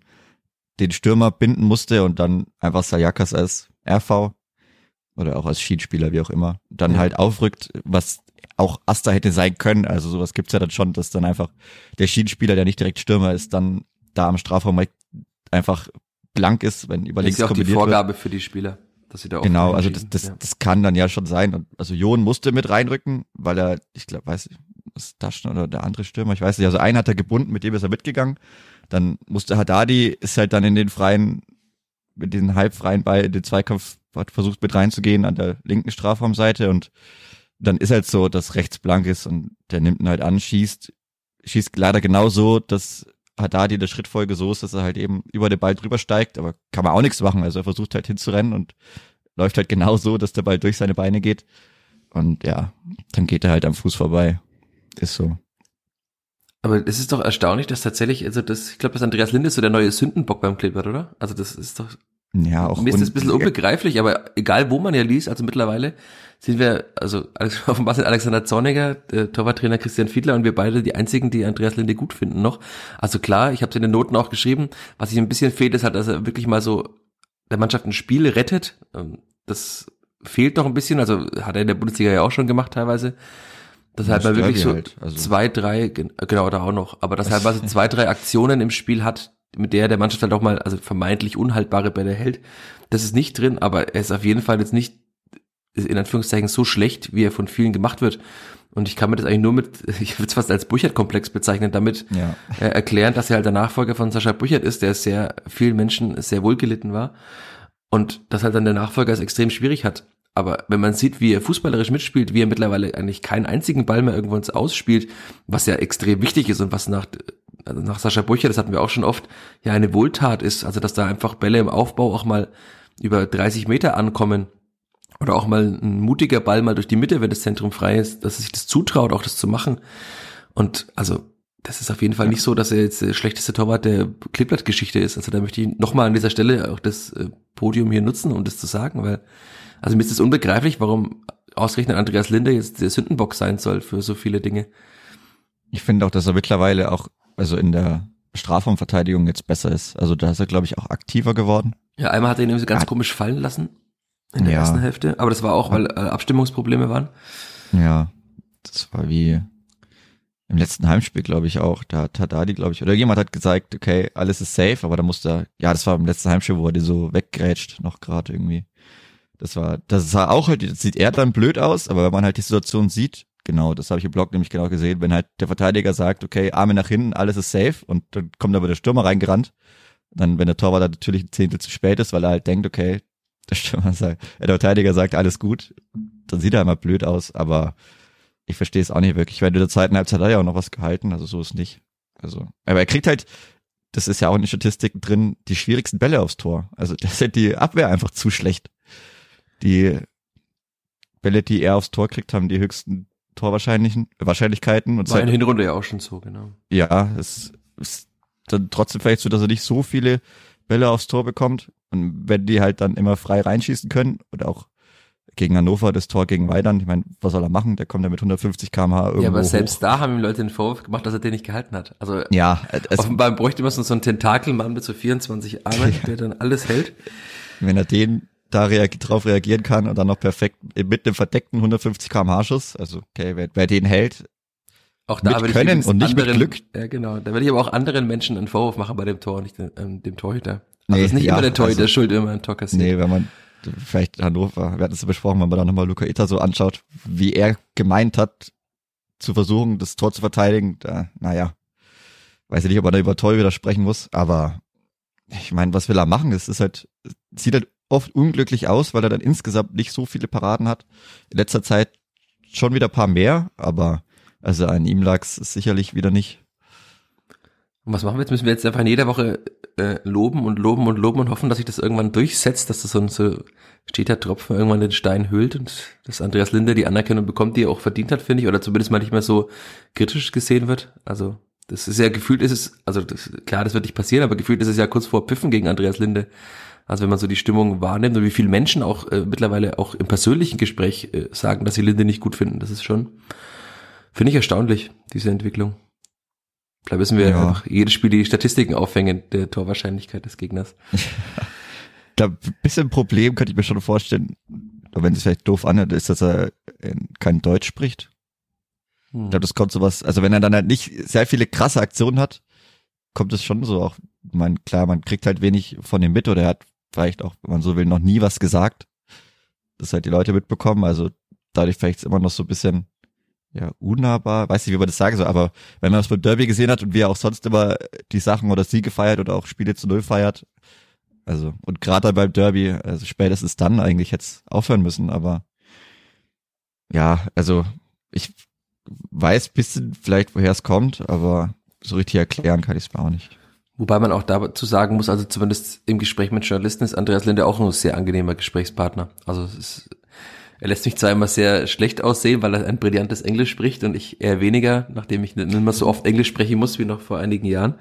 den Stürmer binden musste und dann einfach Sayakas als RV oder auch als Schienspieler, wie auch immer, dann Ja. halt aufrückt, was auch Asta hätte sein können. Also sowas gibt's ja dann schon, dass dann einfach der Schienspieler, der nicht direkt Stürmer ist, dann da am Strafraum einfach blank ist, wenn über Das ist ja auch die kombiniert wird. Vorgabe für die Spieler, dass sie da auch Genau, also das, das, ja. das kann dann ja schon sein. Und also Jon musste mit reinrücken, weil er, ich glaube, weiß ich, ist Taschen oder der andere Stürmer, ich weiß nicht. Also einen hat er gebunden, mit dem ist er mitgegangen. Dann musste Haddadi, ist halt dann in den freien, mit den halbfreien Ball in den Zweikampf hat versucht mit reinzugehen an der linken Strafraumseite und dann ist halt so, dass rechts blank ist und der nimmt ihn halt an, schießt, schießt leider genau so, dass Haddadi in der Schrittfolge so ist, dass er halt eben über den Ball drüber steigt, aber kann man auch nichts machen. Also er versucht halt hinzurennen und läuft halt genau so, dass der Ball durch seine Beine geht. Und ja, dann geht er halt am Fuß vorbei. Ist so. Aber es ist doch erstaunlich, dass tatsächlich, also das, ich glaube, dass Andreas Linde ist so der neue Sündenbock beim Kleeblatt, oder? Also das ist doch, Ja, auch Mir ist das ein bisschen unbegreiflich, aber egal wo man ja liest, also mittlerweile sind wir, also offenbar sind Alexander Zorniger, der Torwarttrainer Christian Fiedler und wir beide die einzigen, die Andreas Linde gut finden noch. Also klar, ich habe es in den Noten auch geschrieben, was ich ein bisschen fehlt, ist halt, dass er wirklich mal so der Mannschaft ein Spiel rettet. Ähm, Das fehlt noch ein bisschen, also hat er in der Bundesliga ja auch schon gemacht teilweise. Das halt Das mal wirklich so halt, also- zwei, drei, gen- genau da auch noch, aber das halt mal so zwei, drei Aktionen im Spiel hat, mit der der Mannschaft halt auch mal, also vermeintlich unhaltbare Bälle hält. Das ist nicht drin, aber er ist auf jeden Fall jetzt nicht in Anführungszeichen so schlecht, wie er von vielen gemacht wird. Und ich kann mir das eigentlich nur mit, ich würde es fast als Burchard-Komplex bezeichnen, damit Ja. äh, erklären, dass er halt der Nachfolger von Sascha Burchard ist, der sehr vielen Menschen sehr wohlgelitten war. Und dass halt dann der Nachfolger es extrem schwierig hat. Aber wenn man sieht, wie er fußballerisch mitspielt, wie er mittlerweile eigentlich keinen einzigen Ball mehr irgendwo ins Ausspielt, was ja extrem wichtig ist und was nach, also nach Sascha Burchard, das hatten wir auch schon oft, ja eine Wohltat ist. Also dass da einfach Bälle im Aufbau auch mal über 30 Meter ankommen oder auch mal ein mutiger Ball mal durch die Mitte, wenn das Zentrum frei ist, dass er sich das zutraut, auch das zu machen. Und also das ist auf jeden Fall nicht so, dass er jetzt der schlechteste Torwart der Kleeblatt-Geschichte ist. Also da möchte ich nochmal an dieser Stelle auch das äh, Podium hier nutzen, um das zu sagen, weil also mir ist es unbegreiflich, warum ausgerechnet Andreas Linde jetzt der Sündenbock sein soll für so viele Dinge. Ich finde auch, dass er mittlerweile auch, also in der Strafraumverteidigung jetzt besser ist. Also da ist er, glaube ich, auch aktiver geworden. Ja, einmal hat er ihn irgendwie so ganz Ja. komisch fallen lassen in der Ja. ersten Hälfte, aber das war auch, weil äh, Abstimmungsprobleme waren. Ja, das war wie im letzten Heimspiel, glaube ich, auch. Da hat Haddadi, glaube ich, oder jemand hat gesagt, okay, alles ist safe, aber da musste er, ja, das war im letzten Heimspiel, wo er die so weggrätscht, noch gerade irgendwie. Das war, das sah auch halt, das sieht eher dann blöd aus, aber wenn man halt die Situation sieht, genau, das habe ich im Blog nämlich genau gesehen, wenn halt der Verteidiger sagt, okay, Arme nach hinten, alles ist safe und dann kommt aber der Stürmer reingerannt, dann, wenn der Torwart dann natürlich ein Zehntel zu spät ist, weil er halt denkt, okay, der Stürmer sagt, der Verteidiger sagt, alles gut, dann sieht er immer blöd aus, aber ich verstehe es auch nicht wirklich, weil in der zweiten Halbzeit hat er ja auch noch was gehalten, also so ist nicht. Also, aber er kriegt halt, das ist ja auch in den Statistiken drin, die schwierigsten Bälle aufs Tor. Also das ist halt die Abwehr einfach zu schlecht. Die Bälle, die er aufs Tor kriegt, haben die höchsten Torwahrscheinlichen Wahrscheinlichkeiten und War in Hinrunde ja auch schon so, genau. ja, es ist dann trotzdem vielleicht so, dass er nicht so viele Bälle aufs Tor bekommt. Und wenn die halt dann immer frei reinschießen können oder auch gegen Hannover das Tor gegen Weidern, ich meine, was soll er machen? Der kommt ja mit 150 km/h irgendwo Ja, aber selbst hoch. da haben ihm Leute den Vorwurf gemacht, dass er den nicht gehalten hat. Also Ja, also, offenbar bräuchte man so einen Tentakelmann mit so 24 Armen, der dann alles hält. wenn er den da reag drauf reagieren kann und dann noch perfekt mit einem verdeckten 150 km/h Schuss, also okay, wer, wer den hält, Auch da Mit Können und nicht mit anderen, Glück. Ja, genau. Da würde ich aber auch anderen Menschen einen Vorwurf machen bei dem Tor, nicht dem, ähm, dem Torhüter. Also Nee, es ist nicht ja, immer der Torhüter also- schuld, man ein Tor kassiert. nee, wenn man vielleicht Hannover, wir hatten es ja besprochen, wenn man da nochmal Luca Itter so anschaut, wie er gemeint hat, zu versuchen, das Tor zu verteidigen, da, naja, weiß ich nicht, ob er da über Torhüter sprechen muss, aber ich meine, was will er machen? Es ist halt, sieht halt oft unglücklich aus, weil er dann insgesamt nicht so viele Paraden hat. In letzter Zeit schon wieder ein paar mehr, aber also an ihm lag's sicherlich wieder nicht. Und was machen wir jetzt? Müssen wir jetzt einfach in jeder Woche äh, loben und loben und loben und hoffen, dass sich das irgendwann durchsetzt, dass das so ein so steter Tropfen irgendwann den Stein hüllt und dass Andreas Linde die Anerkennung bekommt, die er auch verdient hat, finde ich, oder zumindest mal nicht mehr so kritisch gesehen wird. Also das ist ja gefühlt ist es, also das, klar, das wird nicht passieren, aber gefühlt ist es ja kurz vor Piffen gegen Andreas Linde. Also wenn man so die Stimmung wahrnimmt und wie viele Menschen auch äh, mittlerweile auch im persönlichen Gespräch äh, sagen, dass sie Linde nicht gut finden, das ist schon, finde ich erstaunlich, diese Entwicklung. Vielleicht müssen wir Ja. einfach jedes Spiel die Statistiken aufhängen der Torwahrscheinlichkeit des Gegners. Glaube, ein bisschen Problem könnte ich mir schon vorstellen, wenn es vielleicht doof anhört, ist, dass er kein Deutsch spricht. Hm. Ich glaube, das kommt sowas, also wenn er dann halt nicht sehr viele krasse Aktionen hat, kommt es schon so auch, man, klar, man kriegt halt wenig von ihm mit oder er hat vielleicht auch, wenn man so will, noch nie was gesagt. Das halt die Leute mitbekommen, also dadurch vielleicht immer noch so ein bisschen, ja, unnahbar, weiß nicht, wie man das sagen soll, aber wenn man das beim Derby gesehen hat und wie er auch sonst immer die Sachen oder Siege feiert oder auch Spiele zu Null feiert, also, und gerade beim Derby, also spätestens dann eigentlich jetzt aufhören müssen, aber ja, also ich weiß bisschen vielleicht, woher es kommt, aber so richtig erklären kann ich es mir auch nicht. Wobei man auch dazu sagen muss, also zumindest im Gespräch mit Journalisten ist Andreas Linde auch ein sehr angenehmer Gesprächspartner. Also ist, er lässt mich zwar immer sehr schlecht aussehen, weil er ein brillantes Englisch spricht und ich eher weniger, nachdem ich nicht mehr so oft Englisch sprechen muss wie noch vor einigen Jahren.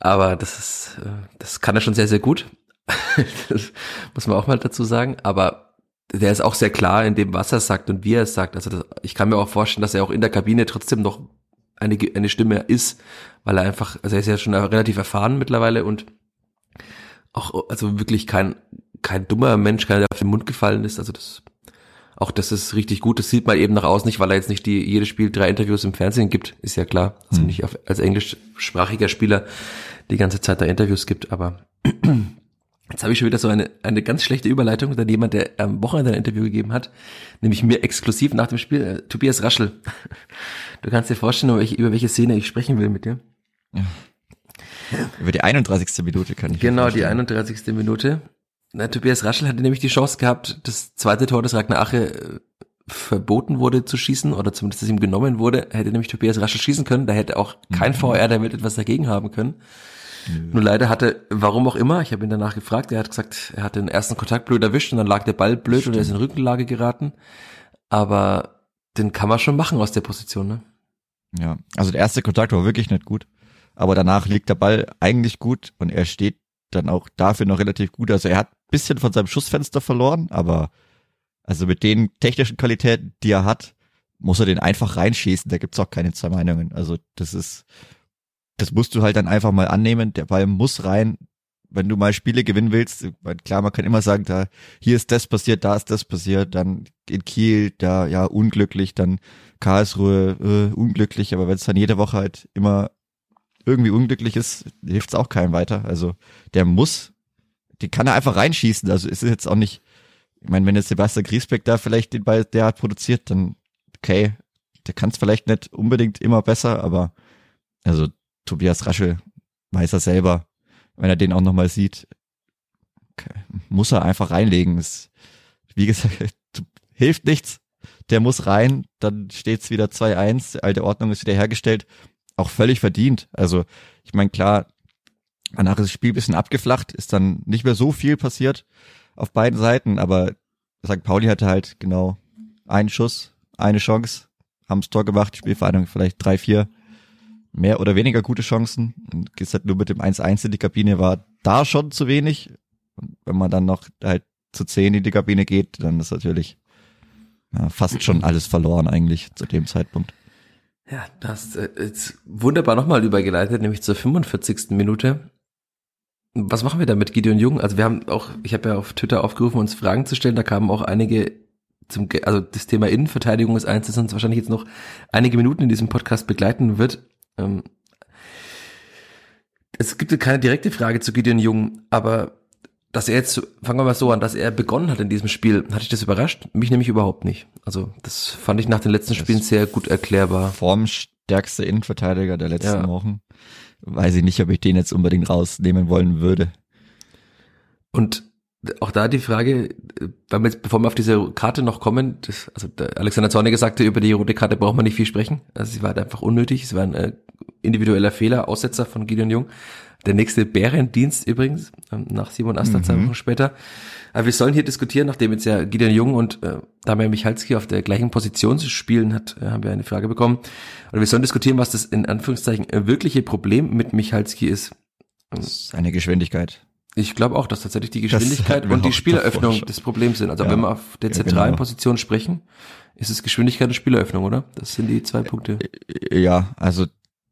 Aber das ist, äh, das kann er schon sehr, sehr gut. das muss man auch mal dazu sagen. Aber der ist auch sehr klar in dem, was er sagt und wie er es sagt. Also das, ich kann mir auch vorstellen, dass er auch in der Kabine trotzdem noch eine, eine Stimme ist, weil er einfach, also er ist ja schon relativ erfahren mittlerweile und auch, also wirklich kein, kein dummer Mensch, keiner, der auf den Mund gefallen ist. Also das, auch das ist richtig gut. Das sieht man eben nach außen nicht, weil er jetzt nicht die, jedes Spiel drei Interviews im Fernsehen gibt, ist ja klar. Also hm. nicht auf, als englischsprachiger Spieler die ganze Zeit da Interviews gibt, aber Jetzt habe ich schon wieder so eine, eine ganz schlechte Überleitung, dann jemand, der am Wochenende ein Interview gegeben hat, nämlich mir exklusiv nach dem Spiel, äh, Tobias Raschel. Du kannst dir vorstellen, über welche, über welche Szene ich sprechen will mit dir. Ja. Über die 31. Minute kann ich Genau, die 31. Minute. Na, Tobias Raschel hatte nämlich die Chance gehabt, das zweite Tor des Ragnar Ache äh, verboten wurde zu schießen oder zumindest dass ihm genommen wurde, hätte nämlich Tobias Raschel schießen können. Da hätte auch kein mhm. VR der Welt etwas dagegen haben können. Nö. Nur leider hatte, warum auch immer, ich habe ihn danach gefragt, er hat gesagt, er hat den ersten Kontakt blöd erwischt und dann lag der Ball blöd Stimmt. und er ist in Rückenlage geraten. Aber den kann man schon machen aus der Position, ne? Ja, also der erste Kontakt war wirklich nicht gut. Aber danach liegt der Ball eigentlich gut und er steht dann auch dafür noch relativ gut. Also er hat bisschen von seinem Schussfenster verloren, aber also mit den technischen Qualitäten, die er hat, muss er den einfach reinschießen. Da gibt's auch keine zwei Meinungen. Also das ist, das musst du halt dann einfach mal annehmen. Der Ball muss rein. Wenn du mal Spiele gewinnen willst, klar, man kann immer sagen, da, hier ist das passiert, da ist das passiert, dann in Kiel, da, ja, unglücklich, dann Karlsruhe, äh, unglücklich, aber wenn es dann jede Woche halt immer irgendwie unglücklich ist, hilft es auch keinem weiter. Also der muss, die kann er einfach reinschießen. Also ist es jetzt auch nicht, ich meine, wenn jetzt Sebastian Griesbeck da vielleicht den Ball derart produziert, dann okay, der kann es vielleicht nicht unbedingt immer besser, aber also Tobias Raschel weiß er selber, wenn er den auch nochmal sieht, muss er einfach reinlegen. Das, wie gesagt, hilft nichts. Der muss rein, dann steht's wieder 2-1, alte Ordnung ist wieder hergestellt. Auch völlig verdient. Also, ich meine, klar, danach ist das Spiel ein bisschen abgeflacht, ist dann nicht mehr so viel passiert auf beiden Seiten, aber St. Pauli hatte halt genau einen Schuss, eine Chance, haben das Tor gemacht, Spielvereinung vielleicht drei, vier mehr oder weniger gute Chancen. Und gehst halt nur mit dem 1-1 in die Kabine, war da schon zu wenig. Und wenn man dann noch halt zu 10 in die Kabine geht, dann ist natürlich ja, fast schon alles verloren eigentlich zu dem Zeitpunkt. Ja, das äh, ist wunderbar nochmal übergeleitet, nämlich zur 45. Minute. Was machen wir da mit Gideon Jung? Also wir haben auch, ich habe ja auf Twitter aufgerufen, uns Fragen zu stellen. Da kamen auch einige zum, also das Thema Innenverteidigung ist eins, das uns wahrscheinlich jetzt noch einige Minuten in diesem Podcast begleiten wird. Ähm, es gibt keine direkte Frage zu Gideon Jung, aber dass er jetzt, fangen wir mal so an, dass er begonnen hat in diesem Spiel, hatte ich das überrascht? Mich nämlich überhaupt nicht. Also das fand ich nach den letzten Spielen sehr gut erklärbar. Formstärkste Innenverteidiger der letzten ja. Wochen. Weiß ich nicht, ob ich den jetzt unbedingt rausnehmen wollen würde. Und auch da die Frage, weil wir jetzt, bevor wir auf diese Karte noch kommen, das, also Alexander Zorniger sagte, über die rote Karte braucht man nicht viel sprechen. Also sie war halt einfach unnötig. Es war ein äh, individueller Fehler, Aussetzer von Gideon Jung. Der nächste Bärendienst übrigens, ähm, nach Simon Asta mhm. zwei Wochen später. Aber wir sollen hier diskutieren, nachdem jetzt ja Gideon Jung und äh, Damian Michalski auf der gleichen Position zu spielen hat, äh, haben wir eine Frage bekommen. Und wir sollen diskutieren, was das in Anführungszeichen wirkliche Problem mit Michalski ist. Das ist eine Geschwindigkeit. Ich glaube auch, dass tatsächlich die Geschwindigkeit und die Spieleröffnung das Problem sind. Also ja, wenn wir auf der zentralen genau. Position sprechen, ist es Geschwindigkeit und Spieleröffnung, oder? Das sind die zwei Punkte. Ja, also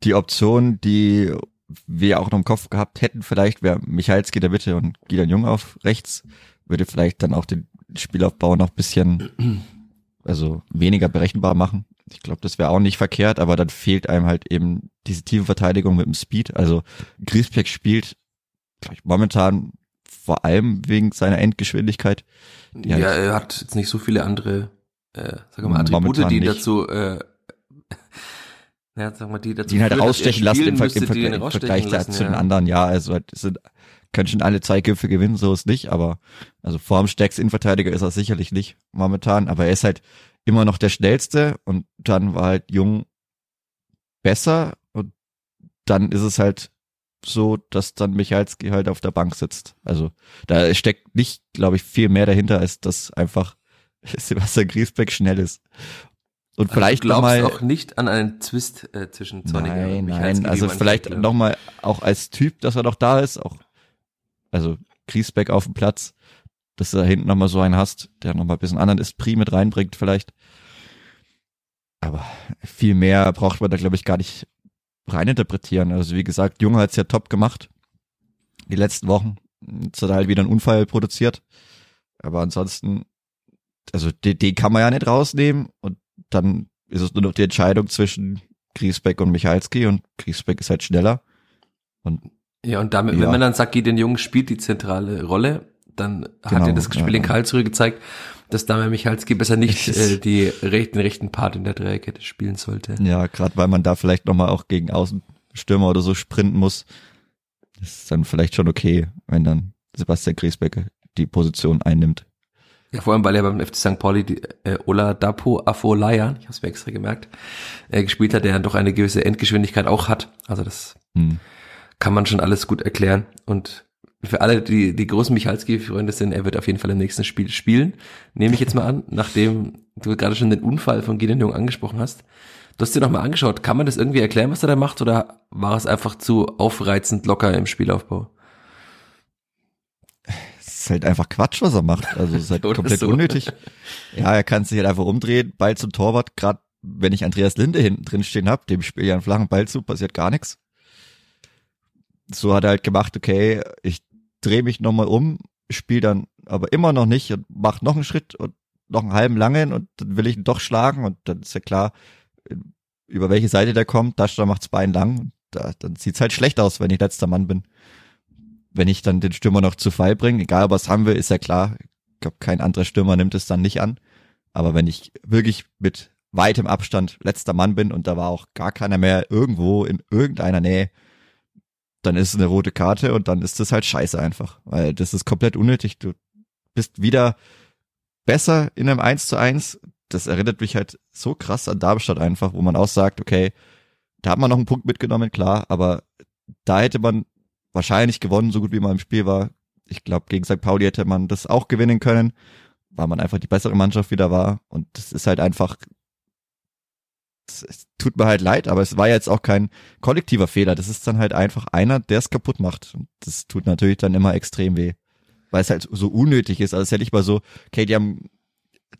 die Option, die wir auch noch im Kopf gehabt hätten, vielleicht wäre Michalski der Mitte und Gideon Jung auf rechts, würde vielleicht dann auch den Spielaufbau noch bisschen, also weniger berechenbar machen. Ich glaube, das wäre auch nicht verkehrt, aber dann fehlt einem halt eben diese tiefe Verteidigung mit dem Speed. Also Griesbeck spielt momentan vor allem wegen seiner Endgeschwindigkeit. ja, halt er hat jetzt nicht so viele andere, äh, sag mal, Attribute, die ihn dazu äh, ja, sag mal, die dazu die ihn halt rausstechen lassen im, Ver im, Ver im Vergleich lassen, zu ja. den anderen. Ja, also halt, sind, können schon alle zwei Gipfel gewinnen, so ist nicht, aber also vor dem stärksten Innenverteidiger ist er sicherlich nicht momentan, aber er ist halt immer noch der schnellste und dann war halt Jung besser und dann ist es halt so, dass dann Michalski halt auf der Bank sitzt. Also da steckt nicht, glaube ich, viel mehr dahinter, als dass einfach Sebastian Griesbeck schnell ist. Und also vielleicht du glaubst noch mal, auch nicht an einen Twist äh, zwischen Zorniger nein, und Michalski. Nein, also vielleicht nochmal auch als Typ, dass er noch da ist, auch also Griesbeck auf dem Platz, dass du da hinten nochmal so einen hast, der nochmal ein bisschen anderen Esprit mit reinbringt vielleicht. Aber viel mehr braucht man da, glaube ich, gar nicht reininterpretieren. Also wie gesagt, Junge hat's ja top gemacht. Die letzten Wochen. Jetzt hat er halt wieder einen Unfall produziert. Aber ansonsten, also den, den kann man ja nicht rausnehmen. Und dann ist es nur noch die Entscheidung zwischen Griesbeck und Michalski und Griesbeck ist halt schneller. Und ja, und damit, ja. wenn man dann sagt, den Jungen spielt die zentrale Rolle, dann genau, hat ja das Spiel ja. in Karlsruhe gezeigt, dass Damian Michalski besser nicht äh, die rechten, den rechten Part in der Dreierkette spielen sollte. Ja, gerade weil man da vielleicht nochmal auch gegen Außenstürmer oder so sprinten muss, ist dann vielleicht schon okay, wenn dann Sebastian Griesbeck die Position einnimmt. Ja, vor allem, weil er beim FC St. Pauli die, äh, Ola Dapo Afolaya, ich habe es mir extra gemerkt, äh, gespielt hat, der dann doch eine gewisse Endgeschwindigkeit auch hat. Also das hm. kann man schon alles gut erklären. Und für alle, die, die großen Michalski-Freunde sind, er wird auf jeden Fall im nächsten Spiel spielen. Nehme ich jetzt mal an, nachdem du gerade schon den Unfall von Gideon Jung angesprochen hast. Du hast dir nochmal angeschaut. Kann man das irgendwie erklären, was er da macht, oder war es einfach zu aufreizend locker im Spielaufbau? Es ist halt einfach Quatsch, was er macht. Also es ist halt komplett so. unnötig. Ja, er kann sich halt einfach umdrehen, Ball zum Torwart, gerade wenn ich Andreas Linde hinten drin stehen hab, dem spiele ja einen flachen Ball zu, passiert gar nichts. So hat er halt gemacht, okay, ich drehe mich nochmal um, spiele dann aber immer noch nicht und mach noch einen Schritt und noch einen halben langen und dann will ich ihn doch schlagen und dann ist ja klar, über welche Seite der kommt, da macht's Bein lang und da, dann sieht's halt schlecht aus, wenn ich letzter Mann bin. Wenn ich dann den Stürmer noch zu Fall bringe, egal was haben wir, ist ja klar, ich glaube, kein anderer Stürmer nimmt es dann nicht an. Aber wenn ich wirklich mit weitem Abstand letzter Mann bin und da war auch gar keiner mehr irgendwo in irgendeiner Nähe, dann ist es eine rote Karte und dann ist das halt scheiße einfach, weil das ist komplett unnötig. Du bist wieder besser in einem 1 zu 1. Das erinnert mich halt so krass an Darmstadt einfach, wo man auch sagt, okay, da hat man noch einen Punkt mitgenommen, klar, aber da hätte man wahrscheinlich gewonnen, so gut wie man im Spiel war. Ich glaube, gegen St. Pauli hätte man das auch gewinnen können, weil man einfach die bessere Mannschaft wieder war. Und das ist halt einfach tut mir halt leid, aber es war jetzt auch kein kollektiver Fehler. Das ist dann halt einfach einer, der es kaputt macht. Und das tut natürlich dann immer extrem weh. Weil es halt so unnötig ist. Also es hätte ich mal so, okay, die haben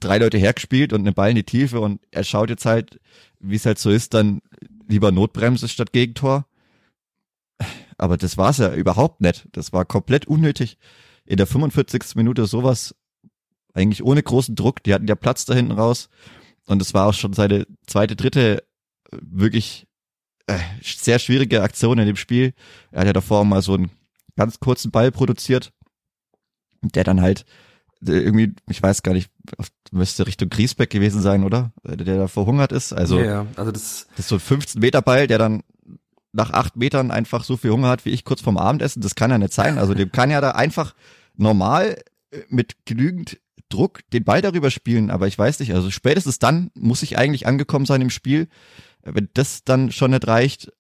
drei Leute hergespielt und einen Ball in die Tiefe und er schaut jetzt halt, wie es halt so ist, dann lieber Notbremse statt Gegentor. Aber das war's ja überhaupt nicht. Das war komplett unnötig. In der 45. Minute sowas, eigentlich ohne großen Druck. Die hatten ja Platz da hinten raus. Und es war auch schon seine zweite, dritte äh, wirklich äh, sehr schwierige Aktion in dem Spiel. Er hat ja davor mal so einen ganz kurzen Ball produziert, der dann halt äh, irgendwie, ich weiß gar nicht, müsste Richtung Griesbeck gewesen sein, oder? Der da verhungert ist. Also, ja, also das, das ist so ein 15 Meter Ball, der dann nach acht Metern einfach so viel Hunger hat wie ich kurz vorm Abendessen. Das kann ja nicht sein. Also dem kann ja da einfach normal mit genügend Druck den Ball darüber spielen, aber ich weiß nicht, also spätestens dann muss ich eigentlich angekommen sein im Spiel. Wenn das dann schon nicht reicht,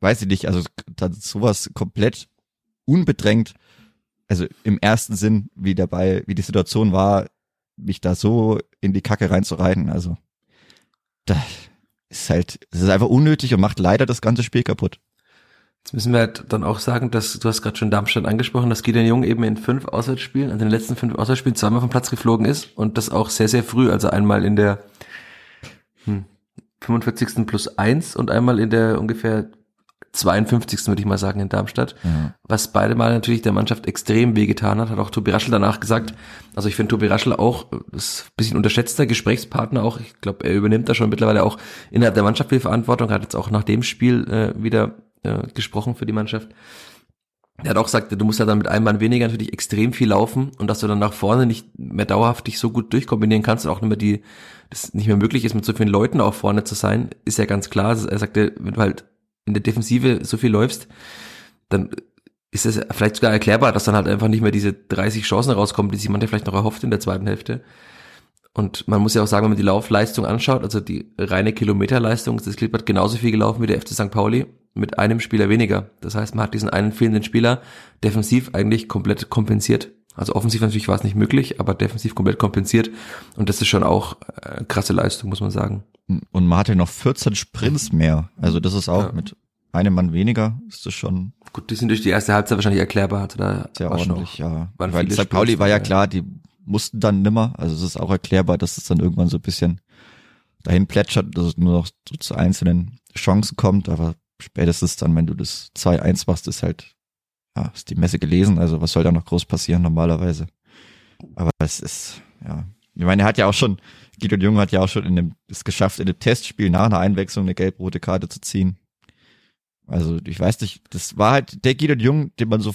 weiß ich nicht, also dann sowas komplett unbedrängt, also im ersten Sinn, wie der Ball, wie die Situation war, mich da so in die Kacke reinzureiten, also das ist halt, es ist einfach unnötig und macht leider das ganze Spiel kaputt. Jetzt müssen wir halt dann auch sagen, dass du hast gerade schon Darmstadt angesprochen, dass Gideon Jung eben in fünf Auswärtsspielen, also in den letzten fünf Auswärtsspielen zweimal vom Platz geflogen ist und das auch sehr, sehr früh, also einmal in der hm, 45. plus eins und einmal in der ungefähr 52. würde ich mal sagen in Darmstadt, ja. was beide Mal natürlich der Mannschaft extrem wehgetan hat, hat auch Tobi Raschel danach gesagt. Also ich finde Tobi Raschel auch ist ein bisschen unterschätzter Gesprächspartner auch. Ich glaube, er übernimmt da schon mittlerweile auch innerhalb der Mannschaft viel Verantwortung, hat jetzt auch nach dem Spiel äh, wieder äh, gesprochen für die Mannschaft. Er hat auch gesagt, du musst ja dann mit einem Mann weniger natürlich extrem viel laufen und dass du dann nach vorne nicht mehr dauerhaft dich so gut durchkombinieren kannst und auch nicht mehr die, das nicht mehr möglich ist, mit so vielen Leuten auch vorne zu sein, ist ja ganz klar. Er sagte, wenn du halt in der Defensive so viel läufst, dann ist es vielleicht sogar erklärbar, dass dann halt einfach nicht mehr diese 30 Chancen rauskommen, die sich man ja vielleicht noch erhofft in der zweiten Hälfte. Und man muss ja auch sagen, wenn man die Laufleistung anschaut, also die reine Kilometerleistung, das Klippert genauso viel gelaufen wie der FC St. Pauli mit einem Spieler weniger. Das heißt, man hat diesen einen fehlenden Spieler defensiv eigentlich komplett kompensiert. Also offensiv natürlich war es nicht möglich, aber defensiv komplett kompensiert. Und das ist schon auch äh, krasse Leistung, muss man sagen. Und man hatte noch 14 Sprints mehr. Also das ist auch ja. mit einem Mann weniger ist das schon Gut, die sind durch die erste Halbzeit wahrscheinlich erklärbar. Also da sehr ordentlich, ja. waren Weil St. Pauli war ja klar, die mussten dann nimmer. Also es ist auch erklärbar, dass es dann irgendwann so ein bisschen dahin plätschert, dass es nur noch so zu einzelnen Chancen kommt. Aber spätestens dann, wenn du das 2-1 machst, ist halt, ja, ist die Messe gelesen. Also was soll da noch groß passieren normalerweise? Aber es ist, ja. Ich meine, er hat ja auch schon, Gideon Jung hat ja auch schon in dem, es geschafft, in dem Testspiel nach einer Einwechslung eine gelb-rote Karte zu ziehen. Also ich weiß nicht, das war halt der Gideon Jung, den man so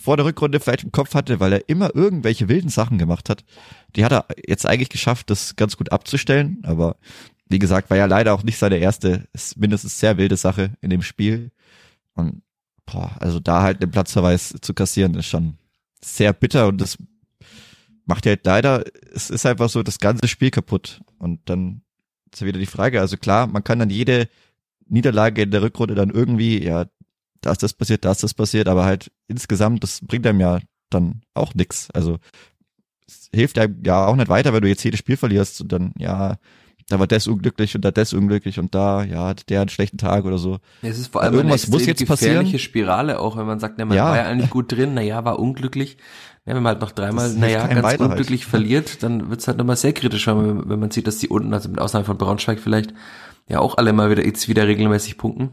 vor der Rückrunde vielleicht im Kopf hatte, weil er immer irgendwelche wilden Sachen gemacht hat. Die hat er jetzt eigentlich geschafft, das ganz gut abzustellen, aber wie gesagt, war ja leider auch nicht seine erste, mindestens sehr wilde Sache in dem Spiel. Und boah, also da halt den Platzverweis zu kassieren, ist schon sehr bitter und das macht ja halt leider, es ist einfach so das ganze Spiel kaputt. Und dann ist ja wieder die Frage, also klar, man kann dann jede Niederlage in der Rückrunde dann irgendwie, ja, da ist das passiert, da ist das passiert, aber halt insgesamt, das bringt einem ja dann auch nix. Also es hilft einem ja auch nicht weiter, wenn du jetzt jedes Spiel verlierst und dann, ja, da war das unglücklich und da das unglücklich und da, ja, hat der einen schlechten Tag oder so. Es ist vor allem Irgendwas eine muss jetzt passieren. gefährliche Spirale, auch wenn man sagt, na, man Ja. war ja eigentlich gut drin, na ja, war unglücklich. Ja, wenn man halt noch dreimal, Das na hilft ja, keinem ganz halt. unglücklich verliert, dann wird's halt nochmal sehr kritisch, wenn man, wenn man sieht, dass die unten, also mit Ausnahme von Braunschweig vielleicht, ja auch alle mal wieder jetzt wieder regelmäßig punkten.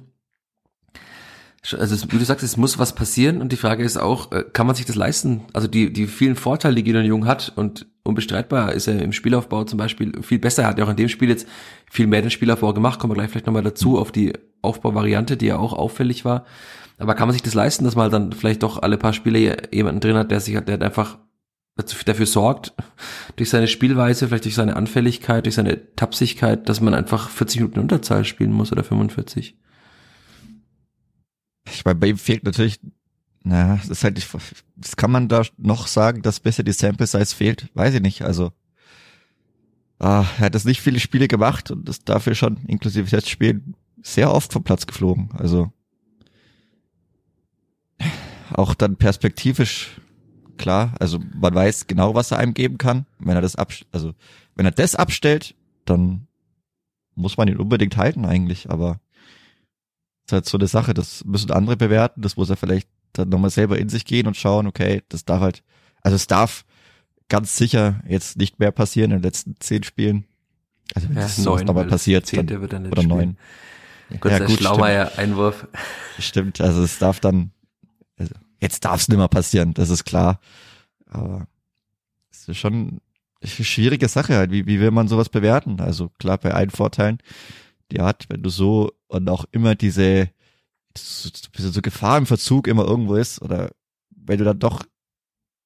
Also wie du sagst, es muss was passieren und die Frage ist auch, äh, kann man sich das leisten? Also die, die vielen Vorteile, die Gideon Jung hat und unbestreitbar ist er im Spielaufbau zum Beispiel viel besser. Er hat ja auch in dem Spiel jetzt viel mehr den Spielaufbau gemacht, kommen wir gleich vielleicht nochmal dazu auf die Aufbauvariante, die ja auch auffällig war. Aber kann man sich das leisten, dass man dann vielleicht doch alle paar Spiele jemanden drin hat, der sich der einfach dafür sorgt, durch seine Spielweise, vielleicht durch seine Anfälligkeit, durch seine Tapsigkeit, dass man einfach 40 Minuten Unterzahl spielen muss oder 45? Ich bei ihm fehlt natürlich, naja, das ist halt das kann man da noch sagen, dass besser die Sample Size fehlt, weiß ich nicht, also ah, er hat das nicht viele Spiele gemacht und ist dafür schon inklusive Testspielen sehr oft vom Platz geflogen, also auch dann perspektivisch klar, also man weiß genau, was er einem geben kann, wenn er das ab, also wenn er das abstellt, dann muss man ihn unbedingt halten eigentlich, aber ist halt so eine Sache, das müssen andere bewerten, das muss er vielleicht dann nochmal selber in sich gehen und schauen, okay, das darf halt, also es darf ganz sicher jetzt nicht mehr passieren in den letzten zehn Spielen. Also wenn Ja, das nochmal passiert, dann, er oder spielen. neun. Ja, gut, Schlaumeier-Einwurf. Stimmt, also es darf dann, also jetzt darf es nicht mehr passieren, das ist klar. Aber es ist schon eine schwierige Sache halt, wie, wie will man sowas bewerten? Also klar, bei allen Vorteilen, die hat, wenn du so und auch immer diese, so, so so Gefahr im Verzug immer irgendwo ist, oder wenn du dann doch,